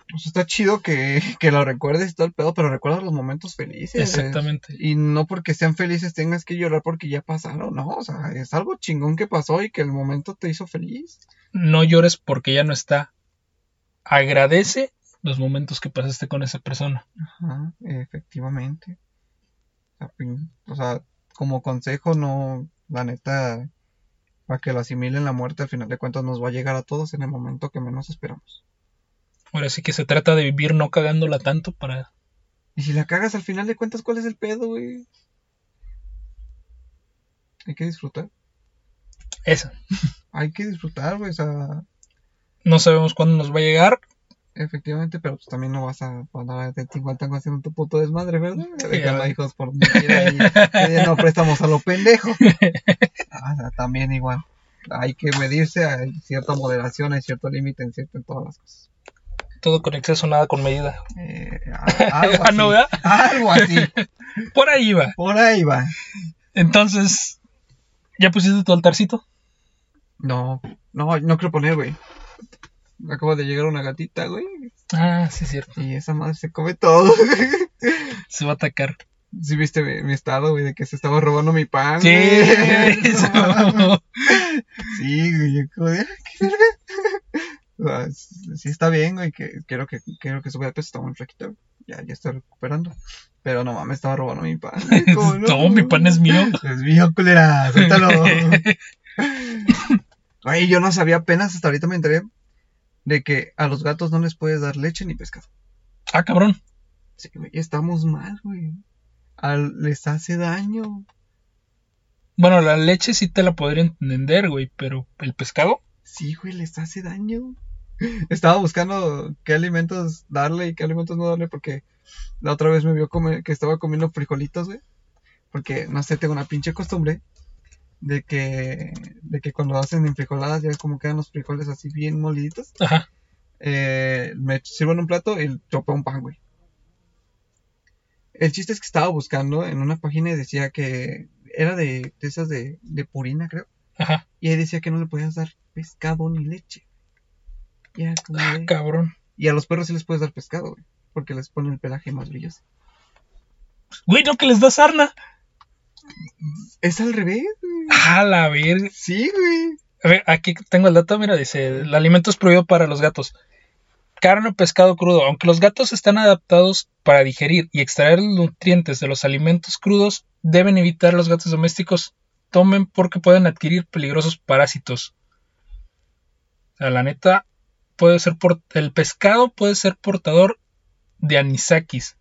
B: Sea, está chido que, que lo recuerdes y todo el pedo, pero recuerda los momentos felices.
A: Exactamente.
B: Y no porque sean felices tengas que llorar porque ya pasaron, no. O sea, es algo chingón que pasó y que el momento te hizo feliz.
A: No llores porque ya no está. Agradece los momentos que pasaste con esa persona.
B: Ajá, efectivamente. O sea, como consejo, no, la neta, para que lo asimilen la muerte, al final de cuentas nos va a llegar a todos en el momento que menos esperamos.
A: Ahora sí que se trata de vivir no cagándola tanto para...
B: Y si la cagas al final de cuentas, ¿cuál es el pedo, güey? Hay que disfrutar.
A: Eso.
B: Hay que disfrutar, güey. O sea,
A: No sabemos cuándo nos va a llegar.
B: efectivamente, pero pues también no vas a andar de 50 años haciendo tu puto desmadre, ¿verdad?
A: Sí, güey.
B: hijos por y pidiendo préstamos a lo pendejo. *laughs* Ah, o sea, también igual. Hay que medirse, hay cierta moderación, hay cierto límite en, cierto, en todas las cosas.
A: Todo con exceso, nada con medida.
B: Eh, *laughs* algo
A: Ah, no,
B: así.
A: ¿verdad?
B: Algo así. *laughs*
A: Por ahí va.
B: Por ahí va.
A: Entonces, ¿ya pusiste tu altarcito?
B: No, no, no quiero poner, güey. Acaba de llegar una gatita, güey.
A: Ah, sí es cierto.
B: Y esa madre se come todo. *laughs*
A: Se va a atacar.
B: Si viste mi, mi estado, güey, de que se estaba robando mi pan.
A: Sí,
B: güey?
A: eso.
B: No. Sí, güey, yo como de, "Ah, qué verga". O sea, sí está bien, güey, que quiero que, quiero que sube de peso, está muy flaquito. Ya, ya está recuperando. Pero no mames, estaba robando mi pan. *laughs* como,
A: No, mi pan es mío. *laughs*
B: Es mío, culera, suéltalo. *laughs* Güey, yo no sabía apenas, hasta ahorita me enteré de que a los gatos no les puedes dar leche ni pescado.
A: Ah, cabrón.
B: Sí, güey, estamos mal, güey. Al- les hace daño.
A: Bueno, la leche sí te la podría entender, güey, pero el pescado.
B: Sí, güey, les hace daño. *laughs* Estaba buscando qué alimentos darle y qué alimentos no darle porque la otra vez me vio comer, que estaba comiendo frijolitos, güey. Porque, no sé, tengo una pinche costumbre de que, de que cuando hacen enfrijoladas ya como quedan los frijoles así bien moliditos.
A: Ajá.
B: eh, me sirvo en un plato y chopeo un pan, güey. El chiste es que estaba buscando en una página y decía que era de, de esas de, de purina, creo.
A: Ajá.
B: Y ahí decía que no le podías dar pescado ni leche. *laughs* Como
A: Ah,
B: de-
A: cabrón.
B: y a los perros sí les puedes dar pescado, güey. Porque les pone el pelaje más brilloso.
A: Güey, no que les da sarna.
B: Es al revés, güey.
A: A la verga.
B: Sí, güey.
A: A ver, aquí tengo el dato, mira, dice, el alimento es prohibido para los gatos. Carne o pescado crudo. Aunque los gatos están adaptados para digerir y extraer nutrientes de los alimentos crudos, deben evitar los gatos domésticos tomen porque pueden adquirir peligrosos parásitos. O sea, la neta, puede ser por el pescado puede ser portador de anisakis.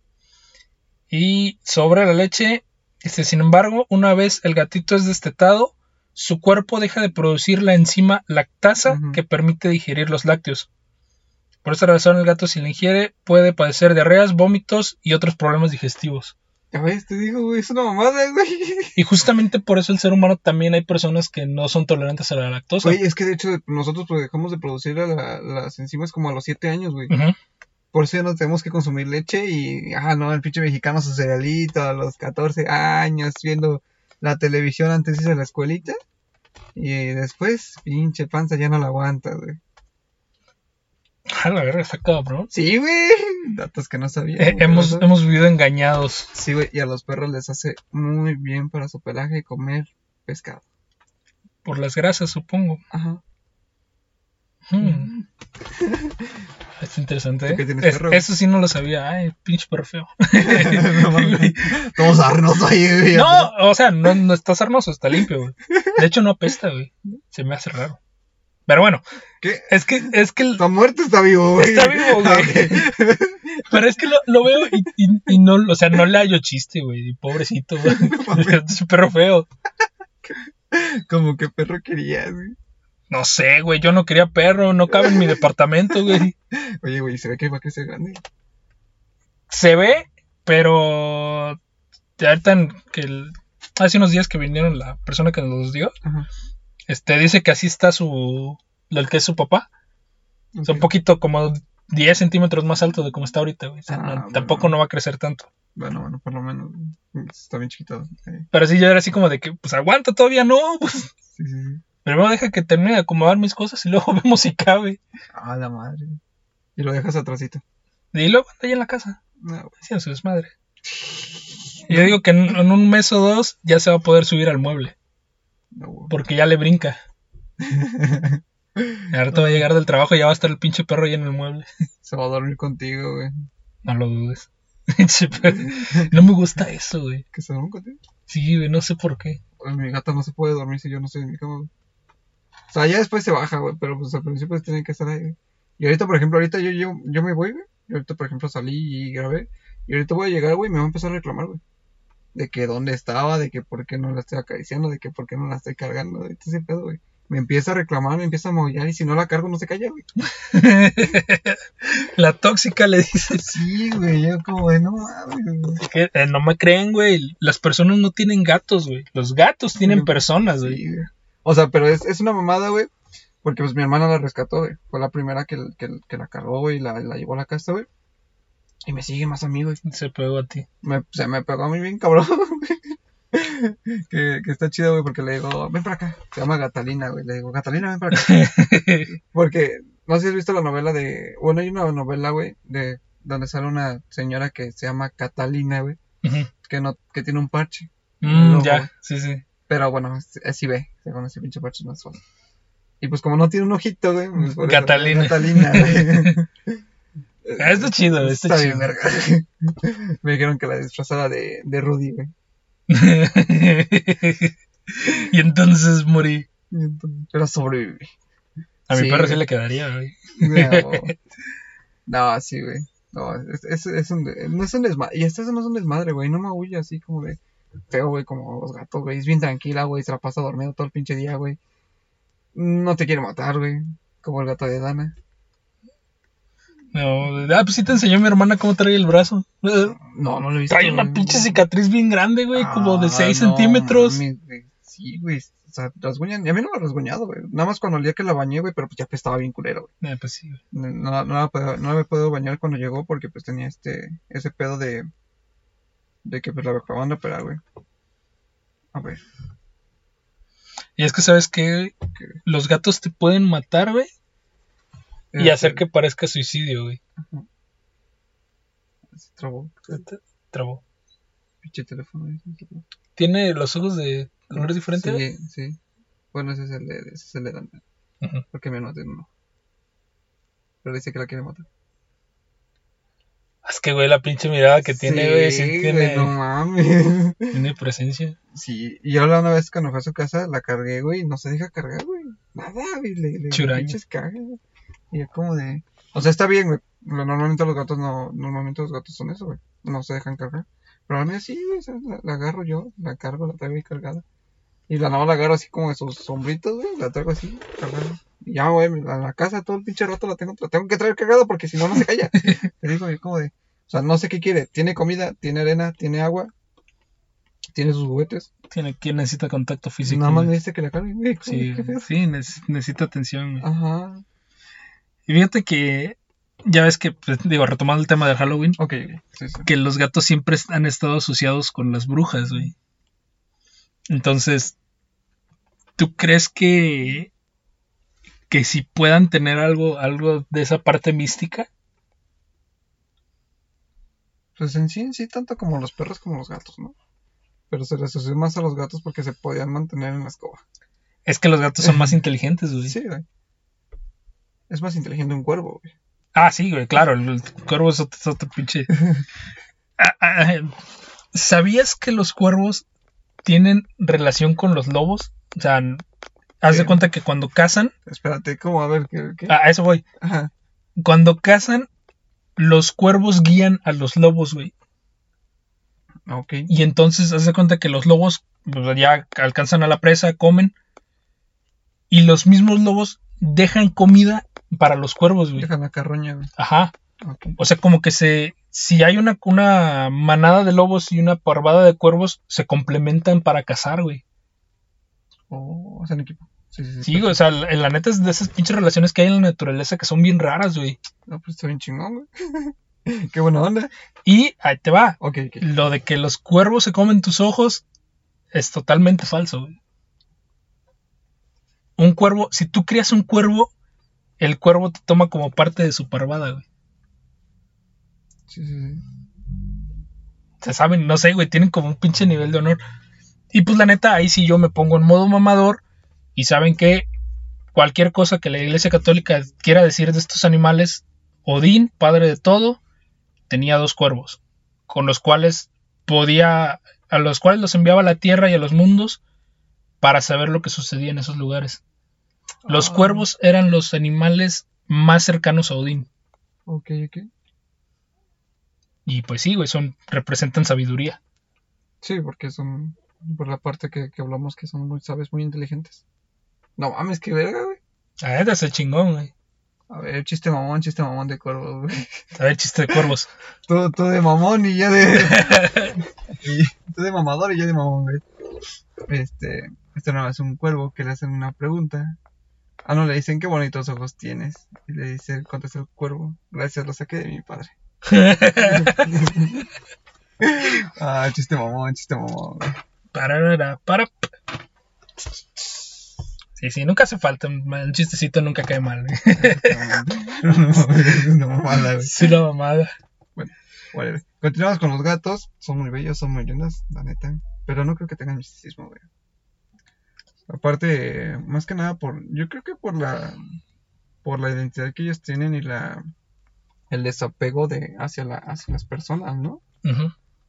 A: Y sobre la leche, sin embargo, una vez el gatito es destetado, su cuerpo deja de producir la enzima lactasa que permite digerir los lácteos. Por esta razón, el gato si la ingiere puede padecer diarreas, vómitos y otros problemas digestivos.
B: Ya ves, te digo, güey, es una mamada, güey.
A: Y justamente por eso el ser humano también hay personas que no son tolerantes a la lactosa.
B: Güey, es que de hecho nosotros pues, dejamos de producir la- las enzimas como a los 7 años, güey. Por eso ya no tenemos que consumir leche y, ah, no, el pinche mexicano su cerealito a los 14 años viendo la televisión antes de irse a la escuelita. Y después, pinche panza ya no la aguanta, güey. *laughs*
A: A la verga, está cabrón.
B: Sí, güey. Datos que no sabía.
A: Eh, hemos, hemos vivido engañados
B: Sí, güey, y a los perros les hace muy bien para su pelaje comer pescado.
A: por las grasas, supongo.
B: Ajá.
A: Hmm. *laughs* Es interesante.
B: ¿Tú
A: ¿eh?
B: qué tienes,
A: Es- eso sí no lo sabía. Ay, pinche perro feo. *laughs*
B: Todos sarnosos ahí, güey.
A: no, o sea, no, no está sarnoso, está limpio, güey. De hecho, no apesta, güey. Se me hace raro. Pero bueno,
B: ¿Qué?
A: es que, es que, el-
B: Está muerto, está vivo, güey.
A: Está vivo, güey. *laughs* Pero es que lo, lo veo y, y- y no, o sea, no le hallo chiste, güey. Pobrecito, *laughs* güey. Es un perro feo.
B: Como que perro querías, güey.
A: No sé, güey, yo no quería perro, no cabe en mi departamento, güey.
B: Oye, güey, se ve que va a crecer grande.
A: Se ve, pero ahorita que el- hace unos días que vinieron la persona que nos los dio,
B: Ajá.
A: Este dice que así está su el que es su papá. O sea, un poquito como 10 centímetros más alto de como está ahorita, güey. O sea,
B: Ah,
A: no-
B: bueno.
A: tampoco no va a crecer tanto.
B: Bueno, bueno, por lo menos. güey. Está bien chiquito. eh.
A: Pero sí, yo era así como de que, pues aguanta, todavía no. *laughs* Pues,
B: Sí, sí, sí.
A: primero deja que termine de acomodar mis cosas y luego *laughs* vemos si cabe.
B: Ah, la madre. Y lo dejas atrásito.
A: Y luego anda ahí en la casa,
B: No, güey.
A: haciendo su desmadre. Yo digo que en, en un mes o dos ya se va a poder subir al mueble,
B: No,
A: porque ya le brinca. *laughs* Ahorita va a llegar del trabajo y ya va a estar el pinche perro ahí en el mueble.
B: Se va a dormir contigo, güey.
A: No lo dudes. *laughs* No me gusta eso, güey.
B: Que se duerma contigo.
A: Sí, güey, no sé por qué.
B: Pues mi gata no se puede dormir si yo no estoy en mi cama, güey. O sea, ya después se baja, güey, pero pues al principio tiene que estar ahí, güey. Y ahorita, por ejemplo, ahorita yo, yo, yo me voy, güey. Y ahorita, por ejemplo, salí y grabé. Y ahorita voy a llegar, güey, y me va a empezar a reclamar, güey. De que dónde estaba, de que por qué no la estoy acariciando, de que por qué no la estoy cargando, de ese pedo, güey. Me empieza a reclamar, me empieza a maullar y si no la cargo no se calla, güey. *laughs*
A: La tóxica le dice
B: Sí, güey, yo como de no mames,
A: que eh, no me creen, güey. Las personas no tienen gatos, güey. Los gatos tienen
B: Sí.
A: personas, güey.
B: Sí, güey. O sea, pero es, es una mamada, güey. Porque pues mi hermana la rescató, güey. Fue la primera que, que, que la cargó, güey, y la, la llevó a la casa, güey. Y me sigue más a mí, güey.
A: Se pegó a ti.
B: Me, se me pegó a mí bien cabrón, *laughs* que, que está chido, güey, porque le digo, ven para acá. Se llama Gatalina, güey. Le digo, Gatalina, ven para acá. *laughs* Porque, no sé si has visto la novela de... Bueno, hay una novela, güey, de donde sale una señora que se llama Catalina, güey. Que, no, que tiene un parche.
A: Mm, ya, sí, sí.
B: Pero bueno, así- ve, según ese pinche parche no es fácil. Y pues como no tiene un ojito, güey. pues, eso,
A: Catalina.
B: Catalina, güey. *laughs*
A: Ah, está chido, está,
B: Está
A: chido.
B: bien, verga. *laughs* Me dijeron que la disfrazara de, de Rudy, güey. *laughs*
A: y entonces morí.
B: Y entonces- Pero sobreviví.
A: A mi perro sí le quedaría, güey.
B: No, *laughs* no sí, güey. No, es, es, es un, no es un desmadre. Y eso no es un desmadre, güey. No me huye así como de feo, güey, como los gatos, güey. Es bien tranquila, güey. Se la pasa dormido todo el pinche día, güey. No te quiere matar, güey. Como el gato de Dana.
A: No, ah, pues sí te enseñó mi hermana cómo trae el brazo. Eh,
B: No, no lo he visto.
A: Trae una pinche cicatriz bien grande, güey, como de
B: Ah,
A: 6
B: no
A: centímetros.
B: Sí, güey. O sea, rasguñan. Y a mí no me ha rasguñado, güey. Nada más cuando el día que la bañé, güey, pero pues ya estaba bien culero, güey.
A: Eh, pues sí, güey.
B: No, no, la puedo- no me puedo bañar cuando llegó porque pues tenía este, ese pedo de, de que pues la acababan de operar, güey. A ver.
A: Y es que, ¿sabes? ¿Qué? Los gatos te pueden matar, güey, y
B: Este,
A: hacer que parezca suicidio, güey.
B: se trabó.
A: Trabó.
B: Pinche teléfono. trabó.
A: ¿Tiene los ojos de colores diferentes?
B: Sí, sí. Bueno, ese es el de, ese es el de. Porque me noté uno. Pero dice que la quiere matar.
A: Es que, güey, la pinche mirada que tiene, güey, sí, tiene,
B: no mames.
A: tiene presencia.
B: Sí, y yo la una vez cuando fue a su casa la cargué, güey, y no se deja cargar, güey. Nada, güey, le, le, pinches cagas. Y es como de... O sea, está bien, güey. Normalmente los gatos no... Normalmente los gatos son eso, güey. No se dejan cargar. Pero a mí sí, güey, o sea, la, la agarro yo, la cargo, la traigo ahí cargada. Y la no la agarro así como de sus sombritos, güey, la traigo así, cargada. Y ya, güey, a la casa todo el pinche rato la tengo, la tengo que traer cargada porque si no, no se calla. *laughs* Te digo, yo como de... O sea, no sé qué quiere. Tiene comida, tiene arena, tiene agua, tiene sus juguetes.
A: Tiene que necesita contacto físico.
B: Nada más dice que la cargue, güey.
A: Sí, sí, neces- necesita atención. güey.
B: Ajá.
A: Y fíjate que, ya ves que, pues, digo, retomando el tema de Halloween.
B: Sí, sí.
A: que los gatos siempre han estado asociados con las brujas, güey. Entonces, ¿tú crees que que si puedan tener algo algo de esa parte mística?
B: Pues en sí, en sí, tanto como los perros como los gatos, ¿no? Pero se les asoció más a los gatos porque se podían mantener en la escoba.
A: Es que los gatos son más *laughs* inteligentes, güey.
B: Sí, güey. Es más inteligente un cuervo, güey.
A: Ah, sí, güey, claro, el, el cuervo es otro, pinche. *laughs* Ah, ah, ¿Sabías que los cuervos tienen relación con los lobos? O sea, haz de cuenta que cuando cazan,
B: Espérate, ¿cómo? A ver, ¿qué? qué?
A: a a eso voy.
B: Ajá.
A: Cuando cazan, los cuervos guían a los lobos, güey.
B: Ok.
A: Y entonces haz de cuenta que los lobos pues, ya alcanzan a la presa, comen. Y los mismos lobos dejan comida para los cuervos, güey.
B: Dejan la carroña, güey.
A: Ajá. O sea, como que se. Si hay una, una manada de lobos y una parvada de cuervos, se complementan para cazar, güey.
B: O hacen equipo. Sí, sí, sí.
A: O sea, la, la neta es de esas pinches relaciones que hay en la naturaleza que son bien raras, güey.
B: No, pues está bien chingón, güey. *laughs* Qué buena onda.
A: Y ahí te va.
B: Ok, ok.
A: Lo de que los cuervos se comen tus ojos es totalmente falso, güey. Un cuervo, si tú crías un cuervo, el cuervo te toma como parte de su parvada, güey.
B: Sí, sí, sí.
A: Se saben, no sé, güey, tienen como un pinche nivel de honor. Y pues la neta, ahí sí yo me pongo en modo mamador. Y saben que cualquier cosa que la Iglesia Católica quiera decir de estos animales, Odín, padre de todo, tenía dos cuervos, con los cuales podía, a los cuales los enviaba a la tierra y a los mundos para saber lo que sucedía en esos lugares. Los
B: Ah.
A: cuervos eran los animales más cercanos a Odín.
B: Ok, ok.
A: Y pues sí, güey, son, representan sabiduría.
B: Sí, porque son por la parte que, que hablamos que son muy, sabes, muy inteligentes. No mames, qué verga, güey.
A: A ver, es el chingón, güey.
B: A ver, chiste mamón, chiste mamón de cuervo, güey.
A: A ver, chiste de cuervos. *laughs*
B: Tú, tú de mamón y ya de. *laughs* y tú de mamador y yo de mamón, güey. Este. Este no es un cuervo que le hacen una pregunta. Ah, no, le dicen qué bonitos ojos tienes. Y le dice, contesta el cuervo. Gracias, lo saqué de mi padre. ah, chiste mamón, chiste mamón, güey.
A: Pararara, para. Sí, sí, nunca hace falta. Un chistecito nunca cae mal.
B: una mamada, güey.
A: Sí, la mamada.
B: Whatever. Continuamos con los gatos. Son muy bellos, son muy lindos, la neta. Pero no creo que tengan misticismo, güey. Aparte, más que nada por. Yo creo que por la. Por la identidad que ellos tienen y la. El desapego de hacia, la, hacia las personas, ¿no?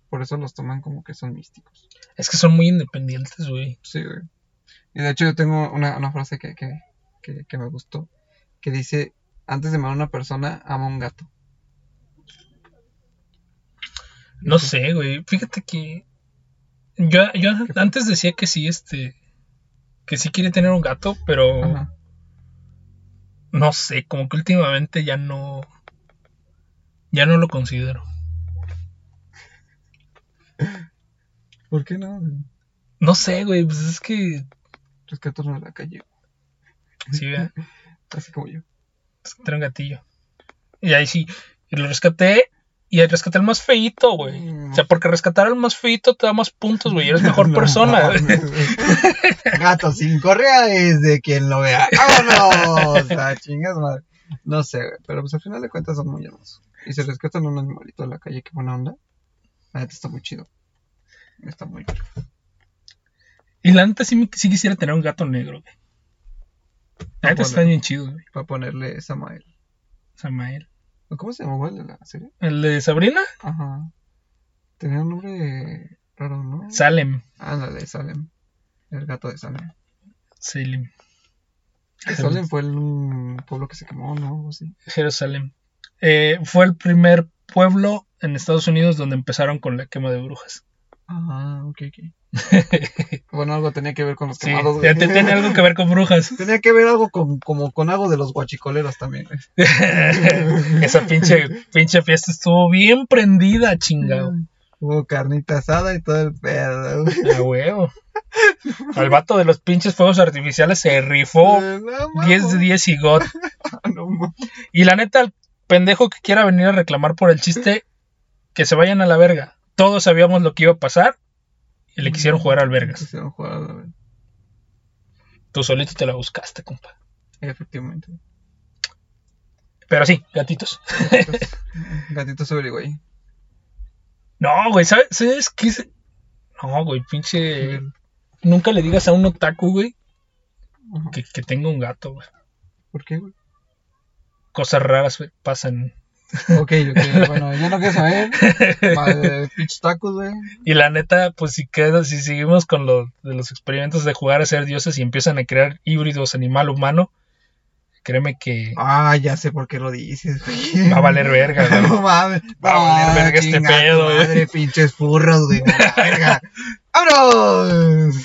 B: Por eso los toman como que son místicos.
A: Es que son muy independientes, güey.
B: Sí, güey. Y de hecho, yo tengo una, una frase que, que, que, que me gustó. Que dice: Antes de amar a una persona, ama a un gato.
A: No sé, güey. Fíjate que. Yo, yo antes decía que sí, este. Que sí quería tener un gato, pero.
B: Ajá.
A: No sé, como que últimamente ya no. Ya no lo considero.
B: ¿Por qué no?
A: No sé, güey, pues es que.
B: Rescato uno de la calle.
A: Sí, vea, *laughs*
B: Así como yo.
A: es que trae un gatillo. Y ahí sí, y lo rescaté. Y ahí rescaté al más feito, güey.
B: Mm.
A: O sea, porque rescatar al más feito te da más puntos, güey. Eres mejor *laughs*
B: No
A: persona.
B: güey. *laughs* Gato sin correa es de quien lo vea. ¡Vámonos! A *laughs* chingas madre. No sé, güey, pero pues al final de cuentas son muy hermosos. Y se rescatan un animalito de la calle, qué buena onda. La neta está muy chido. Está muy chido.
A: Y la neta sí, sí quisiera tener un gato negro, güey. La neta
B: Ah,
A: está bien chido, güey.
B: Para ponerle Samael.
A: Samael.
B: ¿Cómo se llamaba el de la serie?
A: ¿El de Sabrina?
B: Ajá. Tenía un nombre raro, ¿no?
A: Salem.
B: Ándale, Salem. El gato de Salem.
A: Salem.
B: Salem fue el, un pueblo que se quemó, ¿no? Así.
A: Jerusalén. Eh, fue el primer pueblo en Estados Unidos donde empezaron con la quema de brujas.
B: Ah, ok, ok. *laughs* bueno, algo tenía que ver con los
A: Sí,
B: quemados, güey.
A: te- tiene algo que ver con brujas. *laughs*
B: Tenía que ver algo con, como con algo de los guachicoleros también, güey. *laughs*
A: Esa pinche, pinche fiesta estuvo bien prendida, chingado.
B: Hubo carnita asada y todo el pedo, güey.
A: A huevo. Al vato de los pinches fuegos artificiales se rifó
B: No,
A: 10 de 10 y God.
B: No.
A: Y la neta, el pendejo que quiera venir a reclamar por el chiste, que se vayan a la verga. Todos sabíamos lo que iba a pasar y le quisieron jugar al vergas.
B: Quisieron jugar a la verga.
A: Tú solito te la buscaste, compa.
B: Efectivamente.
A: Pero sí, gatitos.
B: Entonces, *laughs* gatito sobre güey.
A: No, güey, ¿sabes, ¿sabes qué? es? No, güey, pinche. Nunca le digas a un otaku, güey, que, que tenga un gato, güey.
B: ¿Por qué, güey?
A: Cosas raras güey, pasan.
B: Ok, ok, bueno, yo no quiero saber. Madre, pinches tacos, güey.
A: Y la neta, pues si queda, si seguimos con lo de los experimentos de jugar a ser dioses y empiezan a crear híbridos animal-humano, créeme que
B: Ah, ya sé por qué lo dices, güey.
A: va a valer verga, güey. *laughs*
B: No mames.
A: Va a valer verga este
B: chinga tu
A: pedo, güey.
B: Madre, pinches furros, güey. verga. ¡Vámonos!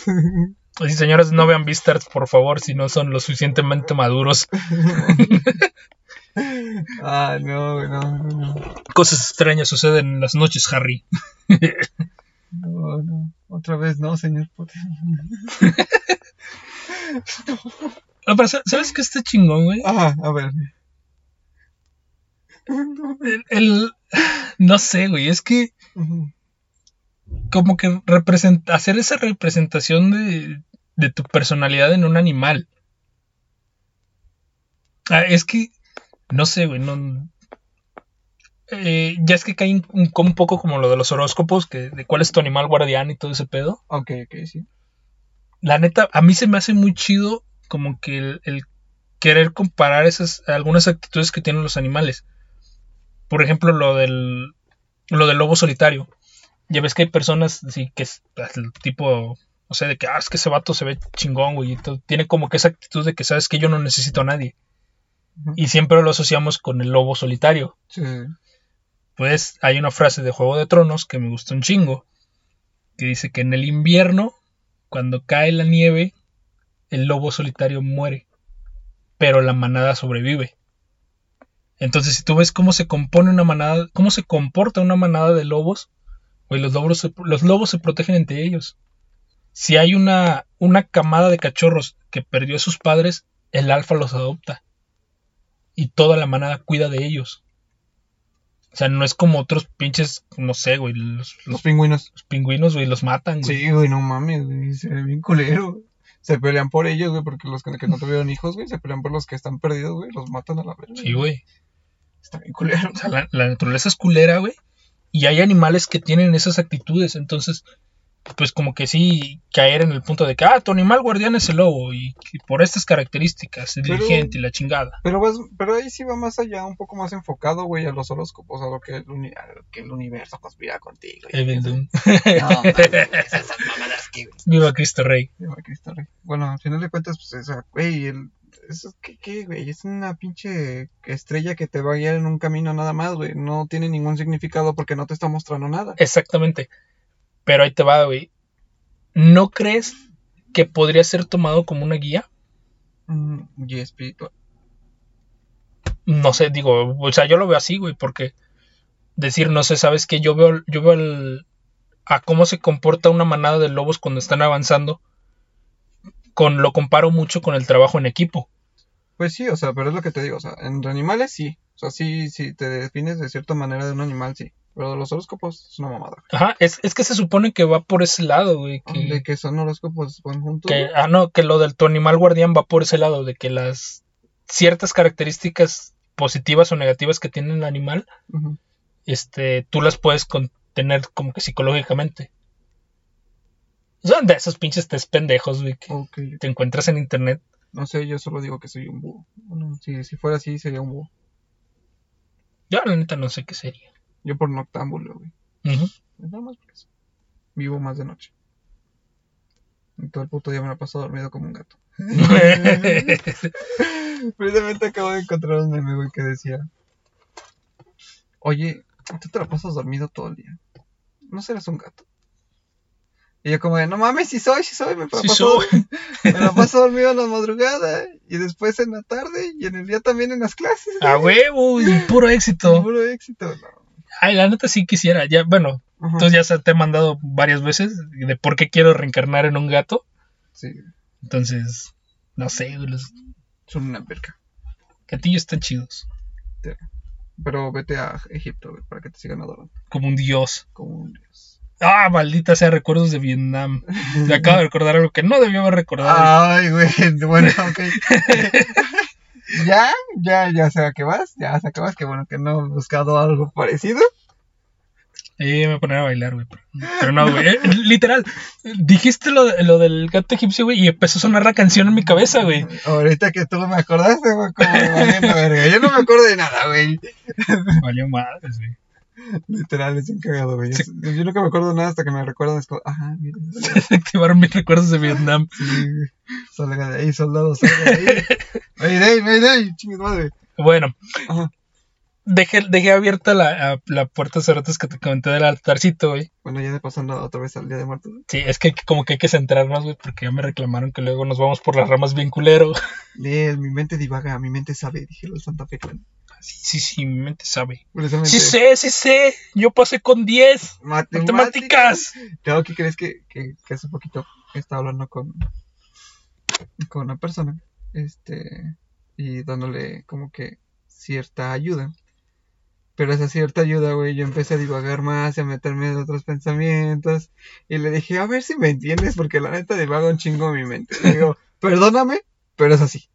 A: Así, señores, no vean Beastars, por favor, si no son lo suficientemente maduros. *laughs*
B: Ah, no, no, no, no.
A: Cosas extrañas suceden en las noches, Harry. *laughs*
B: No, no. Otra vez no, señor Potter.
A: No, *laughs* pero sa- ¿sabes qué está chingón, güey?
B: Ajá, a ver.
A: El, el- no sé, güey, es que como que representa, hacer esa representación de, de tu personalidad en un animal. Ah, es que, no sé, güey, no... eh, ya es que cae un, un- un poco como lo de los horóscopos, que de cuál es tu animal guardián y todo ese pedo.
B: Ok, ok, sí.
A: La neta, a mí se me hace muy chido como que el, el querer comparar esas algunas actitudes que tienen los animales. Por ejemplo, lo del lo del lobo solitario. Ya ves que hay personas así que es el tipo, o sea, de que ah, es que ese vato se ve chingón, güey, y todo. tiene como que esa actitud de que sabes que yo no necesito a nadie. Y siempre lo asociamos con el lobo solitario.
B: Sí.
A: Pues hay una frase de Juego de Tronos que me gustó un chingo, que dice que en el invierno, cuando cae la nieve, el lobo solitario muere, pero la manada sobrevive. Entonces, si tú ves cómo se compone una manada, cómo se comporta una manada de lobos, pues los lobos se, los lobos se protegen entre ellos. Si hay una, una camada de cachorros que perdió a sus padres, el alfa los adopta. Y toda la manada cuida de ellos. O sea, no es como otros pinches, no sé, güey, los,
B: Los
A: los,
B: pingüinos.
A: los pingüinos, güey, los matan, güey.
B: Sí, güey, no mames, güey. Se ve bien culero. Se pelean por ellos, güey, porque los que, que no tuvieron hijos, güey, se pelean por los que están perdidos, güey. Los matan a la verga.
A: Sí, güey.
B: Está bien culero.
A: O sea, la, la naturaleza es culera, güey. Y hay animales que tienen esas actitudes. Entonces, pues como que sí caer en el punto de que, ah, tu animal guardián es el lobo. Y, por estas características, es
B: Pero-
A: diligente y la chingada.
B: Pero, vas, pero ahí sí va más allá, un poco más enfocado, güey, a los horóscopos, a lo que el, uni- a lo que el universo conspira contigo. y
A: Evil. Doom. *laughs*
B: No, esas mamadas que.
A: Viva Cristo Rey.
B: Viva Cristo Rey. Bueno, al final de cuentas, pues, esa, güey, el, eso, ¿qué, qué, güey? Es una pinche estrella que te va a guiar en un camino nada más, güey. No tiene ningún significado porque no te está mostrando nada.
A: Exactamente. Pero ahí te va, güey. ¿No crees que podría ser tomado como una guía?
B: Mm, y espiritual.
A: No sé, digo, o sea, yo lo veo así, güey, porque decir, no sé, sabes que yo veo, yo veo el- a cómo se comporta una manada de lobos cuando están avanzando. Con, lo comparo mucho con el trabajo en equipo.
B: Pues sí, o sea, pero es lo que te digo, o sea, entre animales sí. O sea, sí, sí te defines de cierta manera de un animal, sí. Pero los horóscopos es una mamada.
A: Ajá, es, es que se supone que va por ese lado, güey. Que,
B: De que son horóscopos van juntos.
A: que- ah, no, que lo del tu animal guardián va por ese lado, de que las ciertas características positivas o negativas que tiene el animal, este, tú las puedes contener como que psicológicamente. Son de esos pinches test pendejos, güey, que te encuentras en internet.
B: No sé, yo solo digo que soy un búho. Bueno, si, si fuera así, sería un búho.
A: Yo la neta no sé qué sería.
B: Yo por noctámbulo, güey.
A: Ujú.
B: Nada más por eso. Vivo más de noche. Y todo el puto día me la paso dormido como un gato. *laughs* Precisamente acabo de encontrar un meme, güey, que decía: Oye, tú te la pasas dormido todo el día. ¿No serás un gato? Y yo, como de, no mames, si soy, si soy, me
A: Sí
B: paso,
A: soy.
B: me la paso dormido en la madrugada y después en la tarde y en el día también en las clases.
A: A huevo, y puro éxito. *laughs*
B: Puro éxito, no.
A: Ay, la neta sí quisiera. Ya, bueno,
B: Ajá.
A: tú ya se te he mandado varias veces de por qué quiero reencarnar en un gato.
B: Sí,
A: Entonces, no sé, los
B: son una perca.
A: gatillos están chidos.
B: Pero vete a Egipto, para que te sigan adorando.
A: Como un dios.
B: Como un dios.
A: Ah, maldita sea, recuerdos de Vietnam. *laughs* Me acabo de recordar algo que no debía haber recordado.
B: Ay, güey, *laughs* bueno, ok. *laughs* ya, ya, ya sé a qué vas, ya sé a qué vas, que bueno que no he buscado algo parecido.
A: Eh, me poner a bailar, güey. Pero, no, güey. Eh, literal, dijiste lo, de- lo del gato egipcio, güey, y empezó a sonar la canción en mi cabeza, güey.
B: Ahorita que tú me acordaste, güey, como valiendo verga. Yo no me acuerdo de nada, güey.
A: Valió madres, güey. *laughs*
B: Literal, es un cagado, güey. Yo nunca me acuerdo nada hasta que me recuerdan. Es como, ajá, mira. *laughs*
A: Se activaron mis recuerdos de Vietnam.
B: Sí, salga de ahí, soldado, salga de ahí. Mayday, mayday, chingue madre.
A: Bueno,
B: Ajá.
A: dejé, dejé abierta la, la puerta hace ratos que te comenté del altarcito, güey.
B: Bueno, ya de pasando otra vez al Día de Muertos.
A: Sí, es que como que hay que centrarnos, güey, porque ya me reclamaron que luego nos vamos por las ramas bien culero.
B: Mi mente divaga, mi mente sabe, dije lo de Santa Fe. Clan.
A: Sí, sí, sí, mi mente sabe. Sí sé, sí sé. Yo pasé con 10. Matemáticas.
B: Claro, ¿qué crees que, que, que hace poquito estaba hablando con, con una persona? Este, y dándole como que cierta ayuda. Pero esa cierta ayuda, güey, yo empecé a divagar más, a meterme en otros pensamientos. Y le dije, a ver si me entiendes, porque la neta divaga un chingo mi mente. Le digo, perdóname, pero es así.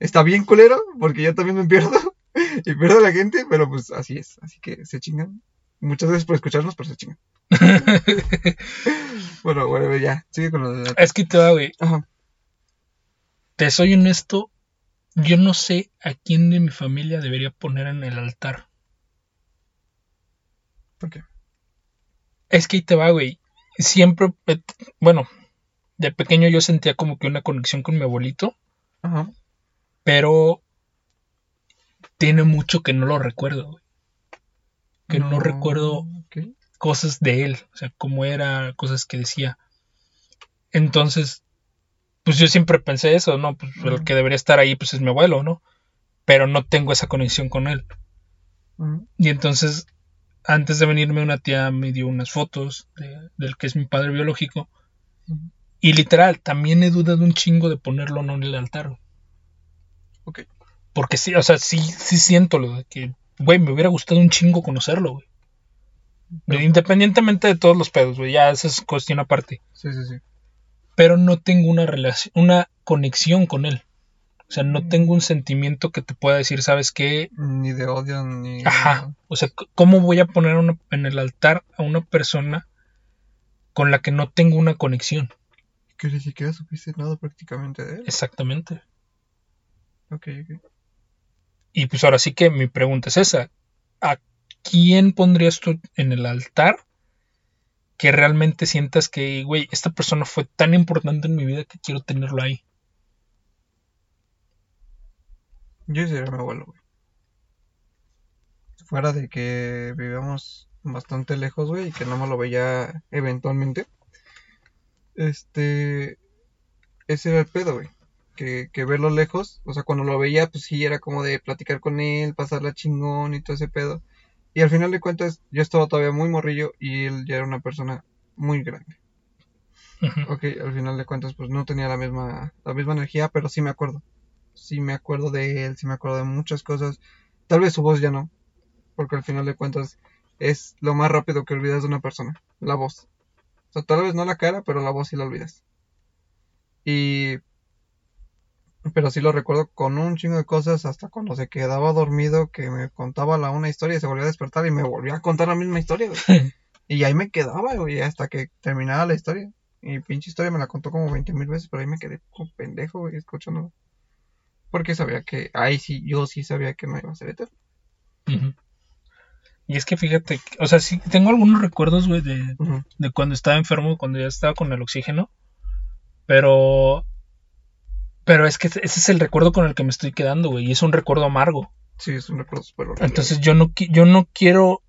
B: Está bien culero, porque yo también me pierdo. *laughs* Y pierdo a la gente, pero pues así es. Así que se chingan. Muchas gracias por escucharnos, pero se chingan. *laughs* Bueno, bueno, ya, sigue con lo de la...
A: Es que te va, güey.
B: Ajá.
A: Te soy honesto. Yo no sé a quién de mi familia debería poner en el altar.
B: ¿Por qué?
A: Es que ahí te va, güey. Siempre, eh, bueno, de pequeño yo sentía como que una conexión con mi abuelito,
B: Ajá.
A: pero tiene mucho que no lo recuerdo, güey. Que no, recuerdo cosas de él, o sea, cómo era, cosas que decía. Entonces, pues yo siempre pensé eso, ¿no? Pues el que debería estar ahí, pues es mi abuelo, ¿no? Pero no tengo esa conexión con él. Y entonces, antes de venirme, una tía me dio unas fotos de- del que es mi padre biológico. Y literal, también he dudado un chingo de ponerlo no en el altar.
B: Ok.
A: Porque sí, o sea, sí, sí siento lo de que, güey, me hubiera gustado un chingo conocerlo, güey. Independientemente de todos los pedos, güey, ya esa es cuestión aparte.
B: Sí, sí, sí.
A: Pero no tengo una relación, una conexión con él. O sea, no
B: Mm.
A: tengo un sentimiento que te pueda decir, ¿sabes qué?
B: Ni de odio, ni...
A: Ajá. O sea, ¿cómo voy a poner una- en el altar a una persona con la que no tengo una conexión?
B: Que ni siquiera supiste nada prácticamente de él.
A: Exactamente.
B: Ok, ok.
A: Y pues ahora sí que mi pregunta es esa. ¿A quién pondrías tú en el altar que realmente sientas que, güey, esta persona fue tan importante en mi vida que quiero tenerlo ahí?
B: Yo sería mi abuelo, güey. Fuera de que vivíamos bastante lejos, güey, y que no me lo veía eventualmente. Este. Ese era el pedo, güey. Que, que verlo lejos, o sea, cuando lo veía, pues sí, era como de platicar con él, pasarla chingón y todo ese pedo. Y al final de cuentas, yo estaba todavía muy morrillo y él ya era una persona muy grande.
A: Ujú.
B: Ok, al final de cuentas, pues no tenía la misma, la misma energía, pero sí me acuerdo. Sí me acuerdo de él, sí me acuerdo de muchas cosas. Tal vez su voz ya no, porque al final de cuentas es lo más rápido que olvidas de una persona, la voz. O sea, tal vez no la cara, pero la voz sí la olvidas. Y... Pero sí lo recuerdo con un chingo de cosas, hasta cuando se quedaba dormido, que me contaba la una historia y se volvía a despertar y me volvía a contar la misma historia, güey. *laughs* Y ahí me quedaba, güey, hasta que terminaba la historia. Y pinche historia me la contó como 20 mil veces, pero ahí me quedé como pendejo, güey, escuchándolo. Porque sabía que, ahí sí, yo sí sabía que no iba a ser eterno.
A: Y es que fíjate, o sea, sí tengo algunos recuerdos, güey, de, de cuando estaba enfermo, cuando ya estaba con el oxígeno. Pero. Pero es que ese es el recuerdo con el que me estoy quedando, güey. Y es un recuerdo amargo.
B: Sí, es un recuerdo súper horrible.
A: Entonces yo no, yo no quiero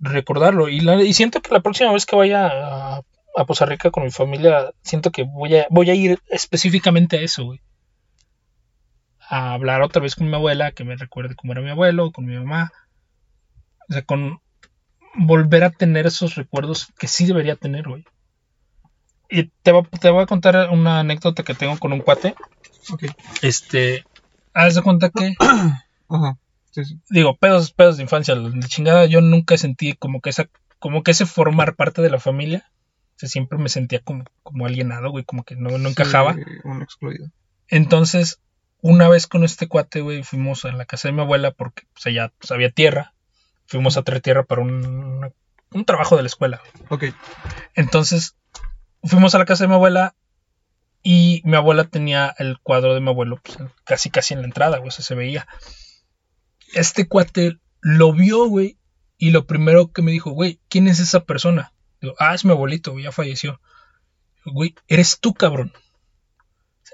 A: recordarlo. Y, la- y siento que la próxima vez que vaya a, a Poza Rica con mi familia, siento que voy a, voy a ir específicamente a eso, güey. A hablar otra vez con mi abuela, que me recuerde cómo era mi abuelo, con mi mamá. O sea, con volver a tener esos recuerdos que sí debería tener, güey. Y te, va- te voy a contar una anécdota que tengo con un cuate.
B: Ok.
A: Este, haz de cuenta que *clears throat*
B: Ajá. Sí, sí.
A: digo, pedos, pedos de infancia, la chingada, yo nunca sentí como que esa, como que ese formar parte de la familia. O sea, siempre me sentía como, como alienado, güey, como que no, no encajaba.
B: Sí, un excluido.
A: Entonces, una vez con este cuate, güey, fuimos a la casa de mi abuela porque pues, allá pues, había tierra. Fuimos a traer tierra para un, un trabajo de la escuela.
B: Ok.
A: Entonces, fuimos a la casa de mi abuela y mi abuela tenía el cuadro de mi abuelo pues, casi casi en la entrada, güey, o sea, se veía. Este cuate lo vio, güey, y lo primero que me dijo, güey, ¿quién es esa persona? Digo, ah, es mi abuelito, güey, ya falleció. Güey, eres tú, cabrón.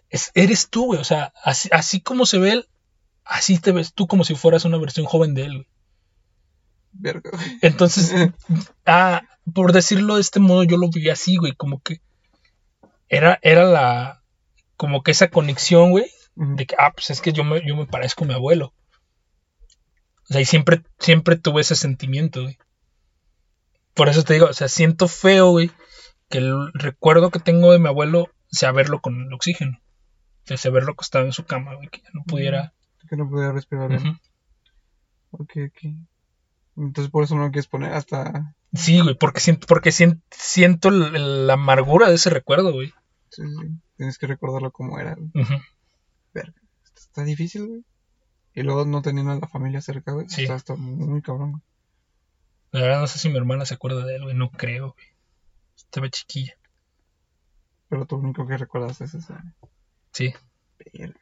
A: Es- eres tú, güey, o sea, así, así como se ve él, así te ves tú como si fueras una versión joven de él, güey.
B: Verga. güey.
A: Entonces, *laughs* ah, por decirlo de este modo, yo lo vi así, güey, como que era, era la, como que esa conexión, güey, de que, ah, pues es que yo me, yo me parezco a mi abuelo. O sea, y siempre, siempre tuve ese sentimiento, güey. Por eso te digo, o sea, siento feo, güey, que el recuerdo que tengo de mi abuelo sea verlo con el oxígeno. O sea, sea verlo acostado en su cama, güey, que ya no pudiera.
B: Que no podía respirar bien. Ok, ok. Entonces por eso no lo quieres poner hasta...
A: Sí, güey, porque siento, porque sien- siento la amargura de ese recuerdo, güey.
B: Sí, sí. Tienes que recordarlo como era. güey.
A: Ujú.
B: Está difícil, güey. Y luego no teniendo a la familia cerca, güey.
A: Sí.
B: Está, está muy cabrón. güey.
A: La verdad no sé si mi hermana se acuerda de él, güey. No creo, güey. Estaba chiquilla.
B: Pero tú único que recuerdas es esa.
A: Sí.
B: Verga.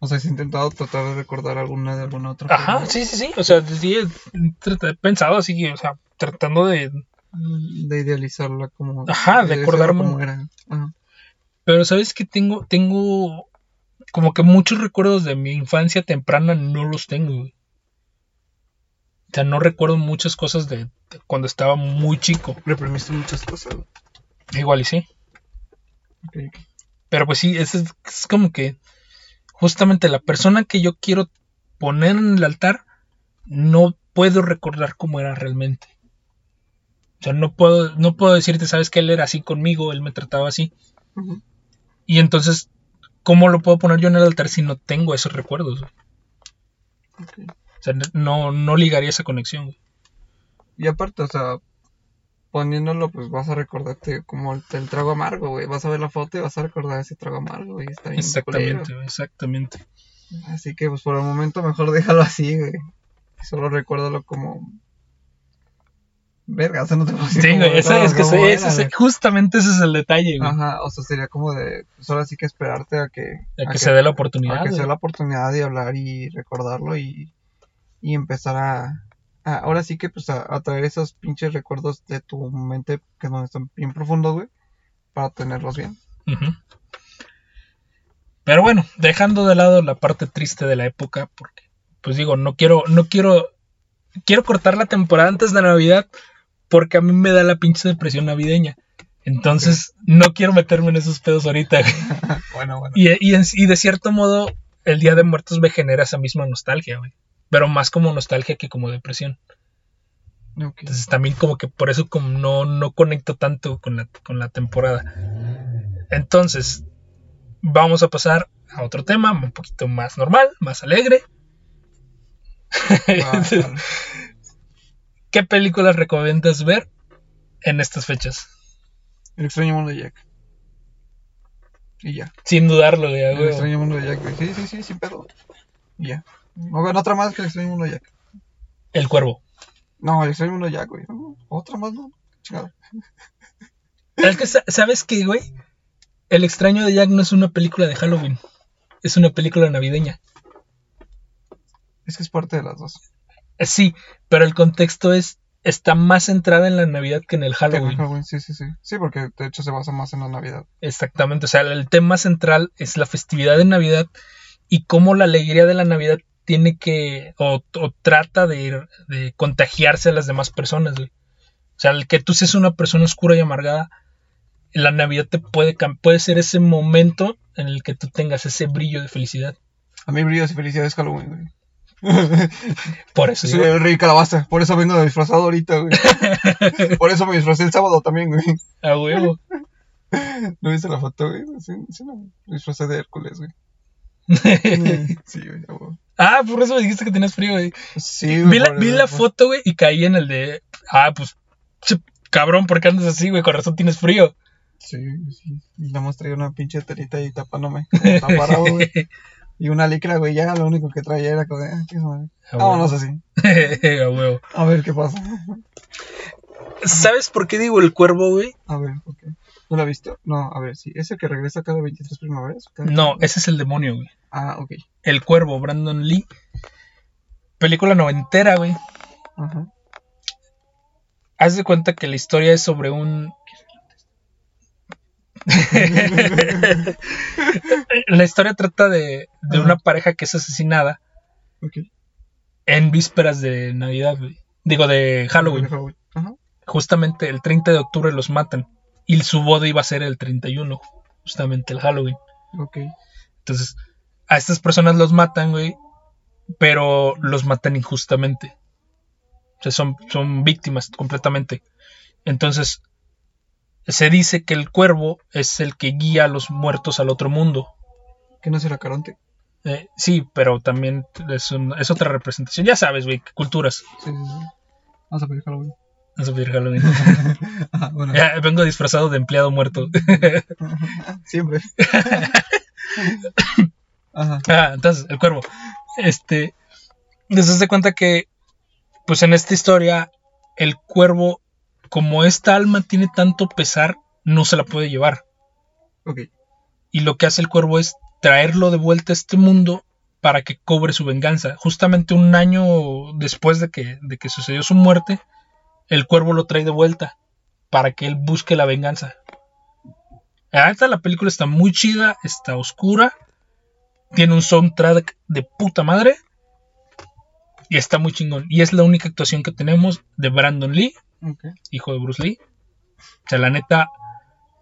B: O sea, has intentado tratar de recordar alguna de alguna otra
A: Ajá, sí, sí, sí. O sea, sí he, pensado así, o sea, tratando de...
B: De idealizarla como...
A: Ajá, de acordarme.
B: como era. Ajá.
A: Pero sabes que tengo, tengo como que muchos recuerdos de mi infancia temprana no los tengo, güey. O sea, no recuerdo muchas cosas de, de cuando estaba muy chico.
B: Reprimiste muchas cosas.
A: Igual y sí. Pero pues sí, es, es como que justamente la persona que yo quiero poner en el altar no puedo recordar cómo era realmente. O sea, no puedo, no puedo decirte, sabes que él era así conmigo, él me trataba así. Y entonces, ¿cómo lo puedo poner yo en el altar si no tengo esos recuerdos? O sea, no, no ligaría esa conexión. güey.
B: Y aparte, o sea, poniéndolo, pues vas a recordarte como el, el trago amargo, güey. Vas a ver la foto y vas a recordar ese trago amargo, güey. Está bien
A: Exactamente,
B: culero.
A: exactamente.
B: Así que, pues por el momento, mejor déjalo así, güey. Solo recuérdalo como. Verga, o sea, no te puedo decir
A: Sí, güey, ese- es que
B: era,
A: ese- justamente ese es el detalle, güey.
B: Ajá, o sea, sería como de. Pues ahora sí que esperarte a que.
A: A que se dé la
B: a
A: oportunidad.
B: que se dé la oportunidad de hablar y recordarlo y, y empezar a, a- ahora sí que pues a, a traer esos pinches recuerdos de tu mente que no están bien profundos, güey, para tenerlos bien.
A: Ujú. Pero bueno, dejando de lado la parte triste de la época, porque, pues digo, no quiero, no quiero, quiero cortar la temporada antes de Navidad, porque a mí me da la pinche depresión navideña. Entonces, no quiero meterme en esos pedos ahorita. güey. *laughs*
B: Bueno, bueno.
A: Y, y, en- y de cierto modo, el Día de Muertos me genera esa misma nostalgia, güey. Pero más como nostalgia que como depresión. Entonces también como que por eso como no, no conecto tanto con la, con la temporada. Entonces, vamos a pasar a otro tema un poquito más normal, más alegre.
B: Vale. *laughs*
A: ¿Qué películas recomiendas ver en estas fechas?
B: El extraño mundo de Jack. Y ya.
A: Sin dudarlo, güey, a
B: El extraño mundo de Jack, güey. Sí, sí, sí, sin pedo. Y ya. A ver, otra más que el extraño mundo de Jack.
A: El Cuervo.
B: No, el extraño mundo de Jack, güey. No, Otra más, no. Chingada. *laughs*
A: Es que, sa- ¿sabes qué, güey? El extraño de Jack no es una película de Halloween. Es una película navideña.
B: Es que es parte de las dos.
A: Eh, Sí, pero el contexto es está más centrada en la Navidad que en el
B: Que en el
A: Halloween.
B: Halloween, sí, sí, sí. Sí, porque de hecho se basa más en la Navidad.
A: Exactamente, o sea, el tema central es la festividad de Navidad y cómo la alegría de la Navidad tiene que o, o trata de, de contagiarse a las demás personas. güey. O sea, el que tú seas una persona oscura y amargada, la Navidad te puede puede ser ese momento en el que tú tengas ese brillo de felicidad.
B: A mí brillos y felicidades Halloween, güey. *laughs*
A: Por eso
B: Soy el rey calabaza. Por eso vengo disfrazado ahorita, güey. *laughs* Por eso me disfracé el sábado también, güey.
A: a huevo.
B: ¿No viste la foto, güey? Sí, sí, no. Me disfracé de Hércules, güey. *laughs* Sí, güey, a huevo.
A: ah, por eso me dijiste que tenías frío, güey.
B: Sí, güey.
A: Vi la, vi la foto, güey, y caí en el de. Ah, pues. Cabrón, ¿por qué andas así, güey? Con razón tienes frío.
B: Sí, sí. Y nada más traía una pinche telita ahí tapándome. parado, güey. Y una licra, güey. Ya lo único que traía era como de, ah, madre. Vámonos así. *laughs*
A: A huevo.
B: A ver qué pasa.
A: ¿Sabes por qué digo el cuervo, güey?
B: A ver, ok. ¿No lo has visto? No, a ver, sí. ¿Es el que regresa cada 23 primaveras? Cada-
A: No, ese es el demonio, güey.
B: Ah, ok.
A: El cuervo, Brandon Lee. Película noventera, güey.
B: Ajá.
A: Haz de cuenta que la historia es sobre un. *laughs* la historia trata de, de una pareja que es asesinada en vísperas de Navidad. Digo, de Halloween.
B: Halloween. Ajá.
A: Justamente el 30 de octubre los matan. Y su boda iba a ser el 31, justamente el Halloween. Entonces, a estas personas los matan, güey, pero los matan injustamente. O sea, son, son víctimas completamente. Entonces, se dice que el cuervo es el que guía a los muertos al otro mundo.
B: ¿Que no será Caronte?
A: Eh, sí, pero también es, un- es otra representación. Ya sabes, güey, culturas.
B: Sí, sí, sí. Vamos a pedir Halloween.
A: No sé pedir Halloween. *laughs*
B: Bueno.
A: Ya, vengo disfrazado de empleado muerto. *laughs*
B: Siempre. *laughs* Ajá.
A: Ah, entonces, el cuervo. Este. Entonces se cuenta que, pues en esta historia, el cuervo, como esta alma tiene tanto pesar, no se la puede llevar. Y lo que hace el cuervo es traerlo de vuelta a este mundo para que cobre su venganza. Justamente un año después de que, de que sucedió su muerte, el cuervo lo trae de vuelta para que él busque la venganza. Ahorita la película está muy chida, está oscura, tiene un soundtrack de puta madre y está muy chingón. Y es la única actuación que tenemos de Brandon Lee, Hijo de Bruce Lee. O sea, la neta,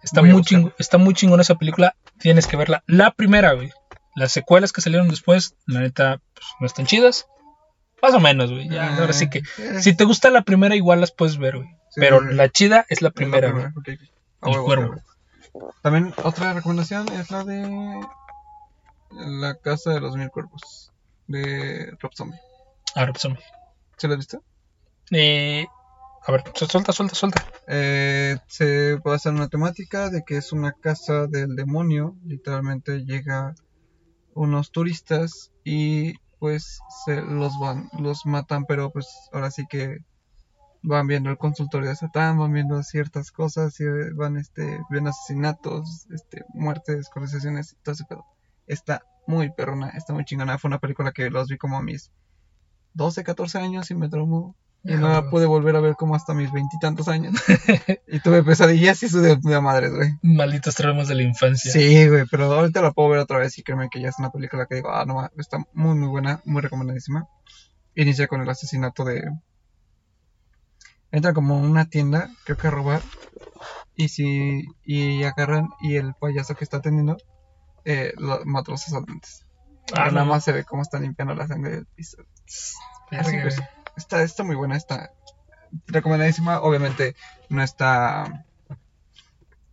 A: está
B: Voy
A: muy, chingón, está muy chingona esa película. Tienes que verla. La primera, güey. Las secuelas que salieron después, la neta, pues, no están chidas. Más o menos, güey. Ya, ahora sí que.
B: Eh,
A: Si te gusta la primera, igual las puedes ver, güey.
B: Sí,
A: Pero la chida es la
B: es la
A: primera, güey. El
B: huevo,
A: cuervo.
B: También otra recomendación es la de La Casa de los Mil Cuerpos de Rob Zombie.
A: Ahora, pues, hombre.
B: ¿Se la has visto?
A: Eh, a ver, su- suelta, suelta, suelta.
B: Eh, se basa en una temática de que es una casa del demonio. Literalmente llega unos turistas y pues se los van, los matan, pero pues ahora sí que van viendo el consultorio de Satán, van viendo ciertas cosas y van este, ven asesinatos, este, muertes, conversaciones y todo ese pedo. Está muy perrona, está muy chingona. Fue una película que los vi como a mis 12, 14 años y me traumó. Y no la pude volver a ver como hasta mis veintitantos años. *laughs* y tuve pesadillas y su de, de madres, güey.
A: Malditos traumas de la infancia.
B: Sí, güey, pero ahorita la puedo ver otra vez y créeme que ya es una película que digo, ah, no, está muy, muy buena, muy recomendadísima. Inicia con el asesinato de... Entra como en una tienda, creo que a robar, y si y agarran y el payaso que está atendiendo eh, lo, mata a los asaltantes.
A: Ah,
B: nada más se ve cómo están limpiando la sangre del piso.
A: Verga,
B: pues. Está, está muy buena esta. recomendadísima. Obviamente no está.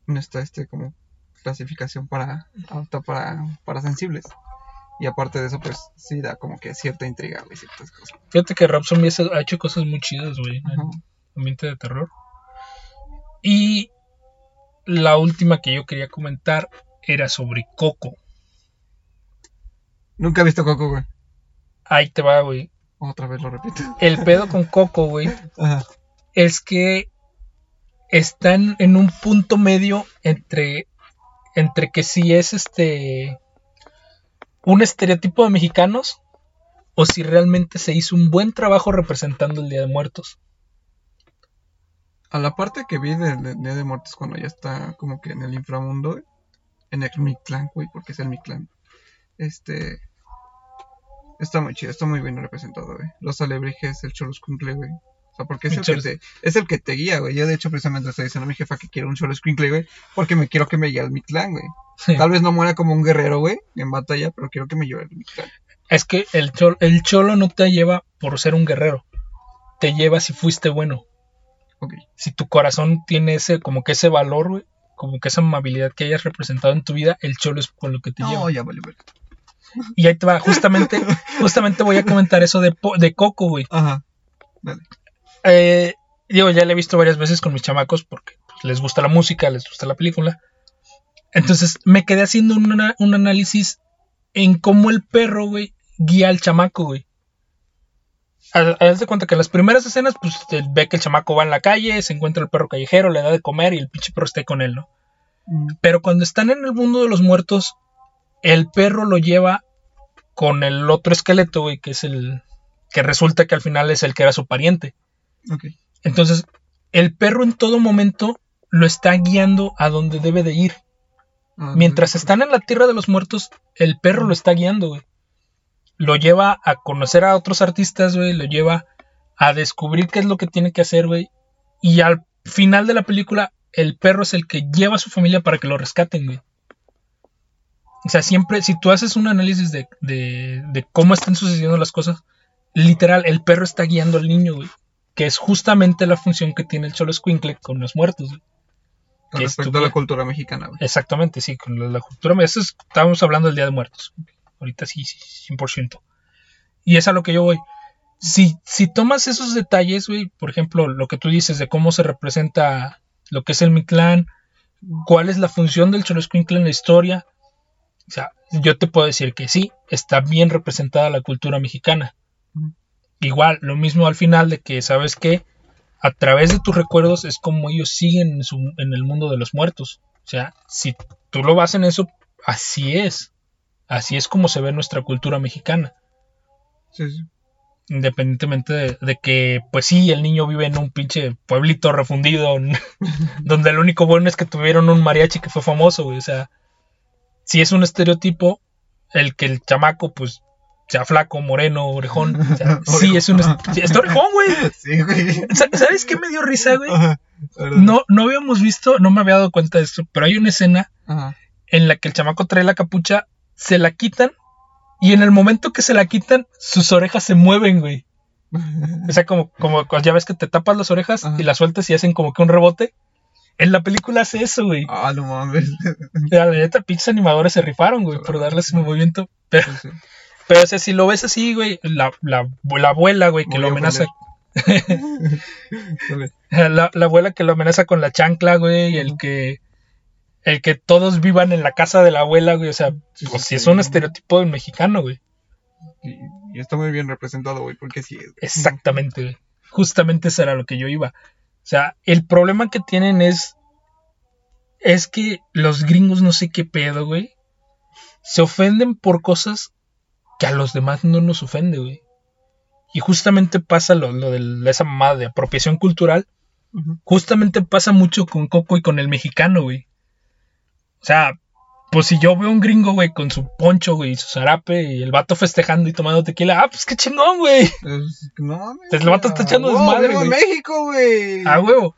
B: No está este como clasificación para. apta para, para sensibles. Y aparte de eso, pues sí da como que cierta intriga, güey, ciertas cosas.
A: Fíjate que Rob Zombie ha hecho cosas muy chidas, güey, en ambiente de terror. Y la última que yo quería comentar era sobre Coco.
B: Nunca he visto Coco, güey.
A: Ahí te va, güey.
B: Otra vez lo repito. *laughs*
A: El pedo con Coco, güey,
B: Ajá.
A: es que están en un punto medio entre entre que si es este un estereotipo de mexicanos o si realmente se hizo un buen trabajo representando el Día de Muertos.
B: A la parte que vi del del Día de Muertos cuando ya está como que en el inframundo, en el Mictlán, güey, porque es el Mictlán. Este. Está muy chido, está muy bien representado, güey. Los alebrijes, el Choloscuincle, güey. O sea, porque es
A: El
B: que te, es el que te guía, güey. Yo, de hecho, precisamente estoy diciendo a mi jefa que quiero un Choloscuincle, güey. Porque me quiero que me lleve al Mictlán, güey. Tal vez no muera como un guerrero, güey, en batalla, pero quiero que me lleve al Mictlán.
A: Es que el cholo, el cholo no te lleva por ser un guerrero. Te lleva si fuiste bueno. Si tu corazón tiene ese, como que ese valor, güey. Como que esa amabilidad que hayas representado en tu vida, el cholo es con lo que te
B: No,
A: lleva.
B: ya vale, ver.
A: Y ahí te va, justamente, *laughs* justamente voy a comentar eso de, de Coco, güey.
B: Ajá.
A: Eh, digo, ya la he visto varias veces con mis chamacos porque pues, les gusta la música, les gusta la película. Entonces me quedé haciendo un, análisis en cómo el perro, güey, guía al chamaco, güey. Haz de cuenta que en las primeras escenas, pues ve que el chamaco va en la calle, se encuentra el perro callejero, le da de comer y el pinche perro está ahí con él, ¿no?
B: Mm,
A: Pero cuando están en el mundo de los muertos, el perro lo lleva con el otro esqueleto, güey, que es el que resulta que al final es el que era su pariente. Entonces, el perro en todo momento lo está guiando a donde debe de ir.
B: Ah,
A: Mientras están en la tierra de los muertos, el perro lo está guiando, güey. Lo lleva a conocer a otros artistas, güey. Lo lleva a descubrir qué es lo que tiene que hacer, güey. Y al final de la película, el perro es el que lleva a su familia para que lo rescaten, güey. O sea, siempre, si tú haces un análisis de, de, de cómo están sucediendo las cosas, literal, el perro está guiando al niño, güey. Que es justamente la función que tiene el Cholo Squinkle con los muertos, güey.
B: Con respecto a la cultura mexicana, güey.
A: Exactamente, sí, con la, la cultura. Eso es- estábamos hablando del Día de Muertos. Ahorita sí, sí, 100%. Y es a lo que yo voy. Si, si tomas esos detalles, güey, por ejemplo, lo que tú dices de cómo se representa lo que es el Mictlán, cuál es la función del Choloscuincle en la historia, o sea, yo te puedo decir que sí, está bien representada la cultura mexicana. Igual, lo mismo al final de que, ¿sabes qué? A través de tus recuerdos es como ellos siguen en, su- en el mundo de los muertos. O sea, si tú lo vas en eso, así es. Así es como se ve nuestra cultura mexicana.
B: Sí, sí.
A: Independientemente de, de que, pues sí, el niño vive en un pinche pueblito refundido, *laughs* donde lo único bueno es que tuvieron un mariachi que fue famoso, güey. O sea, si es un estereotipo, el que el chamaco, pues, sea flaco, moreno, orejón. O sea, *laughs* sí, es un. está orejón, güey. *laughs*
B: Sí, güey.
A: Sa- ¿Sabes qué me dio risa, güey? No, no habíamos visto, no me había dado cuenta de esto, pero hay una escena
B: Ajá.
A: en la que el chamaco trae la capucha, se la quitan y en el momento que se la quitan, sus orejas se mueven, güey. *laughs* O sea, como, como ya ves que te tapas las orejas
B: Ajá.
A: y las sueltas y hacen como que un rebote. En la película hace eso, güey.
B: Ah, no mames. *laughs*
A: La neta, pinches animadores se rifaron, güey, por darle ese movimiento. Pero,
B: Sí, sí.
A: pero o sea, si lo ves así, güey, la, la, la abuela, güey, que
B: Voy
A: lo amenaza. *laughs* La, la abuela que lo amenaza con la chancla, güey, el
B: Ujú.
A: que el que todos vivan en la casa de la abuela, güey, o sea,
B: Sí,
A: pues
B: sí
A: es un estereotipo del mexicano, güey.
B: Y, y está muy bien representado, güey, porque sí es.
A: Exactamente, güey. Justamente eso era lo que yo iba. O sea, el problema que tienen es es que los gringos no sé qué pedo, güey. Se ofenden por cosas que a los demás no nos ofende, güey. Y justamente pasa lo, lo de esa mamada de apropiación cultural justamente pasa mucho con Coco y con el mexicano, güey. O sea, pues si yo veo un gringo, güey, con su poncho, güey, y su zarape, y el vato festejando y tomando tequila, ah, pues qué chingón, güey.
B: Es- no mames. *laughs*
A: El vato está echando
B: Oh,
A: desmadre, güey.
B: México, güey.
A: Ah, huevo.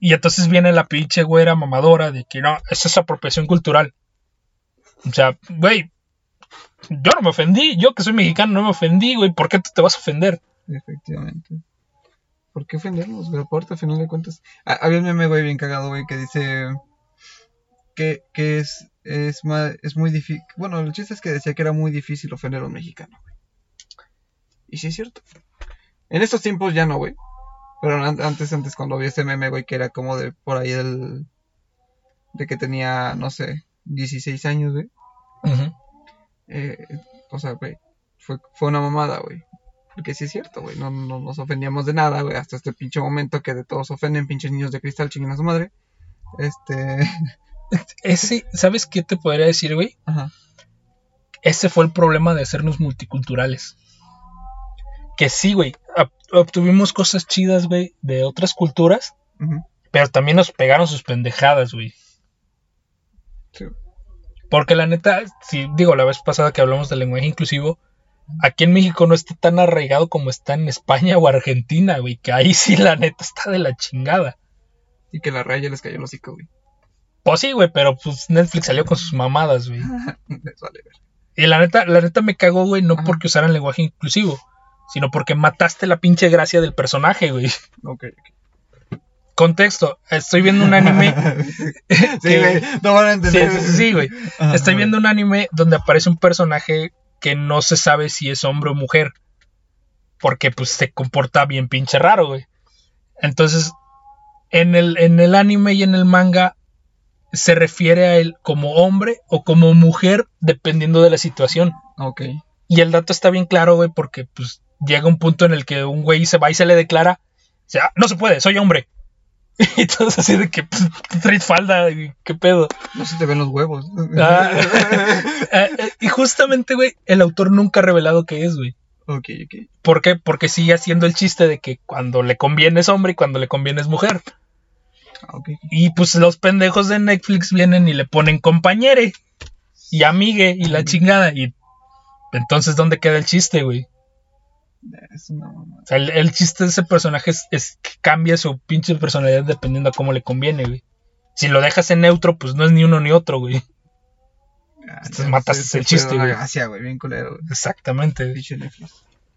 A: Y entonces viene la pinche güera mamadora de que no, eso es apropiación cultural. O sea, güey, yo no me ofendí, yo que soy mexicano no me ofendí, güey, ¿por qué tú te vas a ofender?
B: Efectivamente. ¿Por qué ofendernos, güey? Aparte, al final de cuentas. Había un meme, güey, bien cagado, güey, que dice que, que es, es, ma- es muy difícil. Bueno, el chiste es que decía que era muy difícil ofender a un mexicano, güey. Y sí es cierto. En estos tiempos ya no, güey. Pero an- antes, antes, cuando vi ese meme, güey, que era como de por ahí del. de que tenía, no sé, 16 años, güey. Eh, o sea, güey, fue, fue una mamada, güey. Porque sí es cierto, güey, no, no nos ofendíamos de nada, güey, hasta este pinche momento que de todos ofenden, pinches niños de cristal, chinguen a su madre. Este, *laughs*
A: Ese, ¿sabes qué te podría decir, güey?
B: ajá,
A: Ese fue el problema de hacernos multiculturales. Que sí, güey, ob- obtuvimos cosas chidas, güey, de otras culturas, pero también nos pegaron sus pendejadas, güey.
B: sí,
A: Porque la neta, si digo, la vez pasada que hablamos del lenguaje inclusivo, aquí en México no está tan arraigado como está en España o Argentina, güey, que ahí sí la neta está de la chingada.
B: y que la raya les cayó el hocico, güey.
A: Pues sí, güey, pero pues Netflix salió con sus mamadas, güey. *laughs* Y la neta, la neta me cagó, güey, no
B: Ajá.
A: porque usaran lenguaje inclusivo, sino porque mataste la pinche gracia del personaje, güey.
B: Ok,
A: Contexto, estoy viendo un anime. *laughs* *laughs*
B: Sí, güey, no van a
A: Sí,
B: entender.
A: sí, sí, güey.
B: Ajá,
A: Estoy viendo un anime donde aparece un personaje que no se sabe si es hombre o mujer. Porque pues se comporta bien pinche raro, güey. Entonces, en el, en el anime y en el manga se refiere a él como hombre o como mujer dependiendo de la situación.
B: Ok,
A: Y el dato está bien claro, güey, porque pues llega un punto en el que un güey se va y se le declara, o sea, no se puede, soy hombre. *laughs* Y entonces así de que pues, traes falda, y qué pedo.
B: no se te ven los huevos.
A: Ah. *laughs* Eh, eh, y justamente, güey, el autor nunca ha revelado qué es, güey.
B: ok, ok.
A: ¿Por qué? Porque sigue haciendo el chiste de que cuando le conviene es hombre y cuando le conviene es mujer.
B: Ah.
A: Y pues los pendejos de Netflix vienen y le ponen compañere y amigue y la chingada. Y entonces, ¿dónde queda el chiste, güey?
B: Es una mamada.
A: O sea, el, el chiste de ese personaje es, es que cambia su pinche personalidad dependiendo a cómo le conviene, güey. Si lo dejas en neutro, pues no es ni uno ni otro, güey.
B: Ah,
A: Entonces matas el chiste, güey.
B: gracia, güey, bien culero, güey.
A: Exactamente.
B: Pinche Netflix.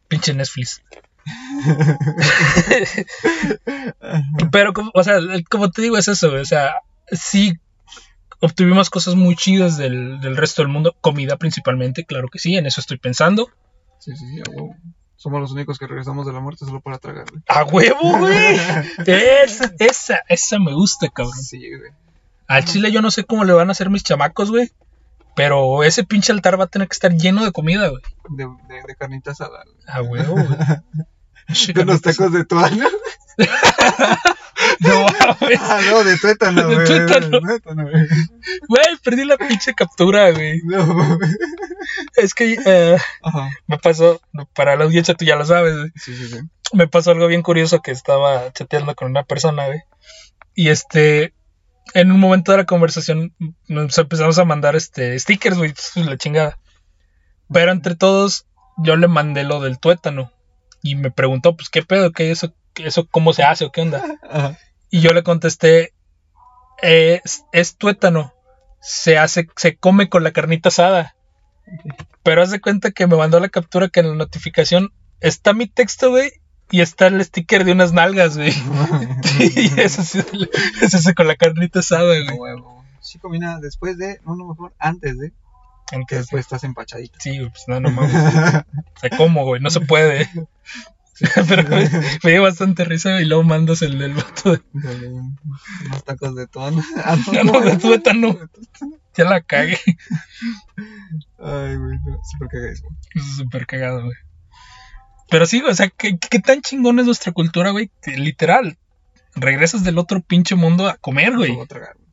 A: pinche Netflix. *laughs* Pero, como- o sea, como te digo, es eso. O sea, sí obtuvimos cosas muy chidas del, del resto del mundo. Comida principalmente, claro que sí, en eso estoy pensando.
B: Sí, sí, sí, a huevo. Somos los únicos que regresamos de la muerte solo para tragar.
A: ¡A huevo, güey! *laughs* Esa, esa, esa me gusta, cabrón.
B: Sí, güey.
A: Al chile yo no sé cómo le van a hacer mis chamacos, güey. Pero ese pinche altar va a tener que estar lleno de comida, güey.
B: De, de, de carnita asada.
A: A huevo, güey. *laughs*
B: De los tacos de tuana. *laughs*
A: No mames.
B: Ah, no, de tuétano, güey. De tuétano, güey.
A: Güey, perdí la pinche captura, güey.
B: No, mames.
A: Es que eh,
B: Ajá.
A: me pasó, para la audiencia tú ya lo sabes, güey.
B: Sí, sí, sí.
A: me pasó algo bien curioso que estaba chateando con una persona, güey. Y este, en un momento de la conversación nos empezamos a mandar este stickers, güey, pues, la chingada. Pero entre todos, yo le mandé lo del tuétano. Y me preguntó, pues, ¿qué pedo? ¿Qué eso? eso ¿Cómo se hace o qué onda? *laughs*
B: Ajá.
A: Y yo le contesté, es, es tuétano. Se hace, se come con la carnita asada. Pero haz de cuenta que me mandó la captura que en la notificación está mi texto, güey. Y está el sticker de unas nalgas, güey. *laughs* y eso sí, es ese con la carnita asada, güey.
B: Sí combina después de, no, no mejor, antes de,
A: Entonces,
B: después estás empachadito.
A: sí, güey, pues no, no mames. Se como, güey, no se puede. *laughs* Pero me dio bastante risa y luego mandas el del voto de
B: Unos tacos de tuana. *laughs* Ah,
A: No, no, de tuétano. ya la cagué.
B: Ay, güey, no, súper cagadísimo.
A: Es súper cagado, güey. Pero sí, o sea, ¿qué, qué tan chingón es nuestra cultura, güey? Que literal, regresas del otro pinche mundo a comer,
B: No
A: güey.
B: puedo tragar, güey.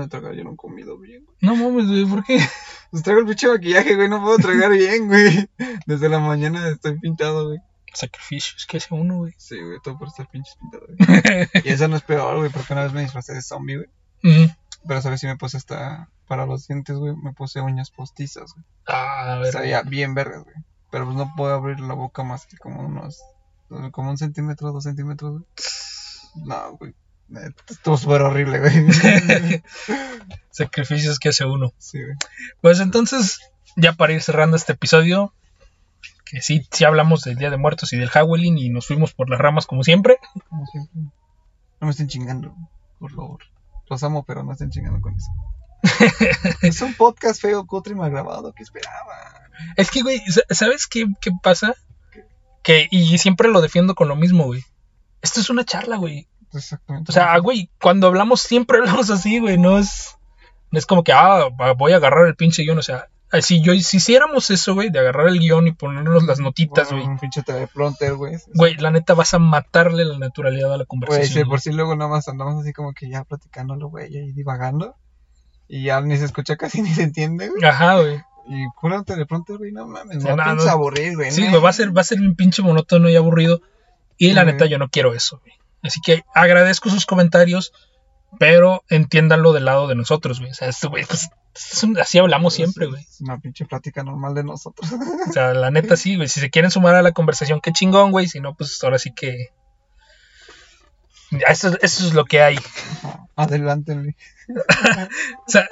B: De tragar, yo no he comido bien. güey.
A: No mames, güey, ¿por qué? *laughs*
B: Pues traigo el pinche maquillaje, güey, no puedo tragar bien, güey. Desde la mañana estoy pintado, güey.
A: Sacrificios que hace uno, güey.
B: Sí, güey, todo por estar pinches pintado, güey. *laughs* Y eso no es peor, güey, porque una vez me disfracé de zombie, güey.
A: Ujú.
B: Pero sabes si me puse hasta para los dientes, güey, me puse uñas postizas, güey.
A: Ah, a ver.
B: Sabía bien vergas, güey. Pero pues no puedo abrir la boca más que como unos, como un centímetro, dos centímetros, güey. No, güey. Estuvo súper horrible, güey. *laughs*
A: Sacrificios que hace uno.
B: Sí, güey.
A: Pues entonces, ya para ir cerrando este episodio, que sí, sí hablamos del Día de Muertos y del Halloween y nos fuimos por las ramas como siempre.
B: Como siempre. No me estén chingando, por favor. Los amo, pero no estén chingando con eso. *laughs* es un podcast feo, cutre y mal grabado. ¿Qué esperaba?
A: Es que, güey, sa- ¿sabes qué, qué pasa? Que, y siempre lo defiendo con lo mismo, güey. Esto es una charla, güey.
B: Exactamente.
A: O sea, güey, cuando hablamos siempre hablamos así, güey. No es, no es como que, ah, voy a agarrar el pinche guion. O sea, eh, si, yo, si hiciéramos eso, güey, de agarrar el guion y ponernos las notitas, güey.
B: Un pinche teleprompter, güey.
A: Güey, la neta vas a matarle la naturalidad a la
B: Güey,
A: conversación.
B: sí,
A: güey.
B: por si luego nada más andamos así como que ya platicándolo, güey, y divagando. Y ya ni se escucha casi *laughs* ni se entiende, güey.
A: Ajá, güey.
B: Y pura teleprompter, güey, no mames, no
A: no,
B: aburrir, güey.
A: Sí, güey, va a ser, va a ser un pinche monótono y aburrido. Y la neta, yo no quiero eso, güey. Así que agradezco sus comentarios, pero entiéndanlo del lado de nosotros, güey. O sea, esto, güey, pues, es un- así hablamos siempre, güey.
B: Es una pinche plática normal de nosotros. *laughs*
A: O sea, la neta sí, güey. Si se quieren sumar a la conversación, qué chingón, güey. Si no, pues ahora sí que. Eso, eso es lo que hay.
B: Adelante, güey.
A: O sea,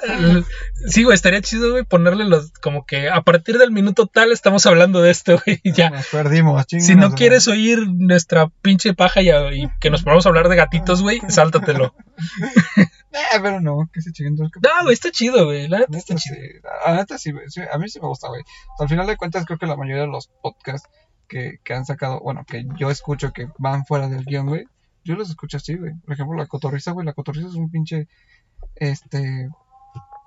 A: sí, güey, estaría chido, güey, ponerle los. Como que a partir del minuto tal estamos hablando de esto, güey. Ya.
B: Nos perdimos,
A: Si no quieres oír nuestra pinche paja y, y que nos ponamos a hablar de gatitos, güey, *laughs* sáltatelo.
B: Eh, pero no, que se chinguen.
A: No, güey, está chido, güey. La neta está chido.
B: sí, la neta sí, güey, sí, a mí sí me gusta, güey. Al final de cuentas, creo que la mayoría de los podcasts que, que han sacado, bueno, que yo escucho que van fuera del guion, güey, yo los escucho así, güey. Por ejemplo, La Cotorriza, güey, La Cotorriza es un pinche, este,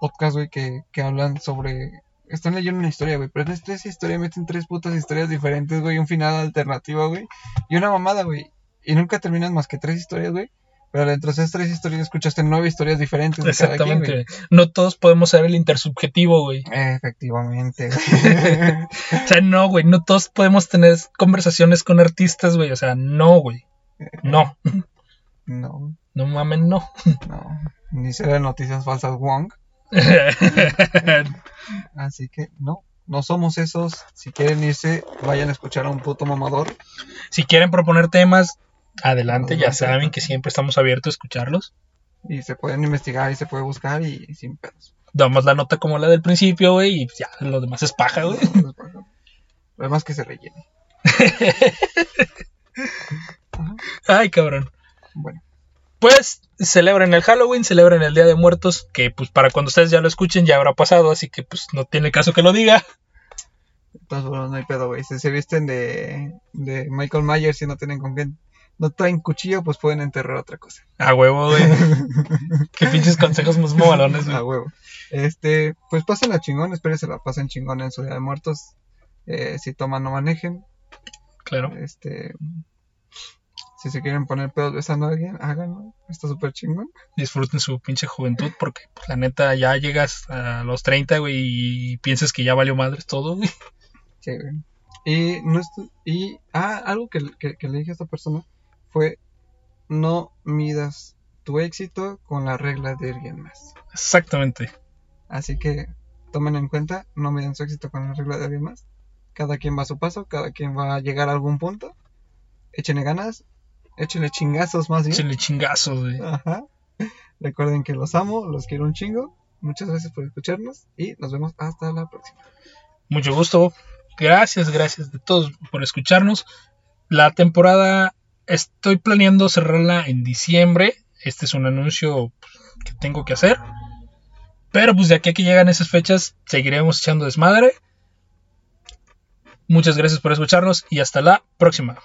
B: podcast, güey, que, que hablan sobre... Están leyendo una historia, güey, pero en esta historia meten tres putas historias diferentes, güey, un final alternativo, güey, y una mamada, güey. Y nunca terminan más que tres historias, güey. Pero dentro de esas tres historias escuchaste nueve historias diferentes de cada quien,
A: Exactamente. No todos podemos ser el intersubjetivo, güey.
B: Efectivamente. *laughs*
A: O sea, no, güey. No todos podemos tener conversaciones con artistas, güey. O sea, no, güey. No.
B: no,
A: No mamen, no.
B: no. Ni será noticias falsas Wong. *laughs* Así que no, no somos esos. Si quieren irse, vayan a escuchar a un puto mamador.
A: si quieren proponer temas, adelante. Ya saben que siempre estamos abiertos a escucharlos.
B: Y se pueden investigar y se puede buscar y sin pedos.
A: Damos la nota como la del principio, güey. Y ya, lo demás es paja, güey.
B: Lo demás que se rellene. *laughs*
A: Ay, cabrón.
B: Bueno,
A: Pues celebren el Halloween, celebren el Día de Muertos, que pues para cuando ustedes ya lo escuchen ya habrá pasado, así que pues no tiene caso que lo diga.
B: todas formas no hay pedo, güey. Si se visten de, de Michael Myers y no tienen con qué, no traen cuchillo, pues pueden enterrar otra cosa.
A: A huevo, güey. *laughs* Qué pinches consejos más movalones,
B: A
A: güey.
B: huevo. Este, pues pásenla chingón, espero se la pasen chingón en su día de muertos. Eh, si toman, no manejen.
A: Claro.
B: Este, si se quieren poner pedos besando a alguien, háganlo. Está súper chingón.
A: Disfruten su pinche juventud, porque pues, la neta ya llegas a los 30, güey, y piensas que ya valió madres todo, güey.
B: Sí, güey. Y, no y ah, algo que, que- que le dije a esta persona fue: no midas tu éxito con la regla de alguien más.
A: Exactamente.
B: Así que tomen en cuenta, no miden su éxito con la regla de alguien más. Cada quien va a su paso, cada quien va a llegar a algún punto. Échenle ganas, échenle chingazos más bien.
A: Échenle chingazos, güey.
B: Ajá. Recuerden que los amo, los quiero un chingo. Muchas gracias por escucharnos y nos vemos hasta la próxima.
A: Mucho gusto. Gracias, gracias de todos por escucharnos. La temporada estoy planeando cerrarla en diciembre. Este es un anuncio pues, que tengo que hacer. Pero pues de aquí a que llegan esas fechas seguiremos echando desmadre. Muchas gracias por escucharnos y hasta la próxima.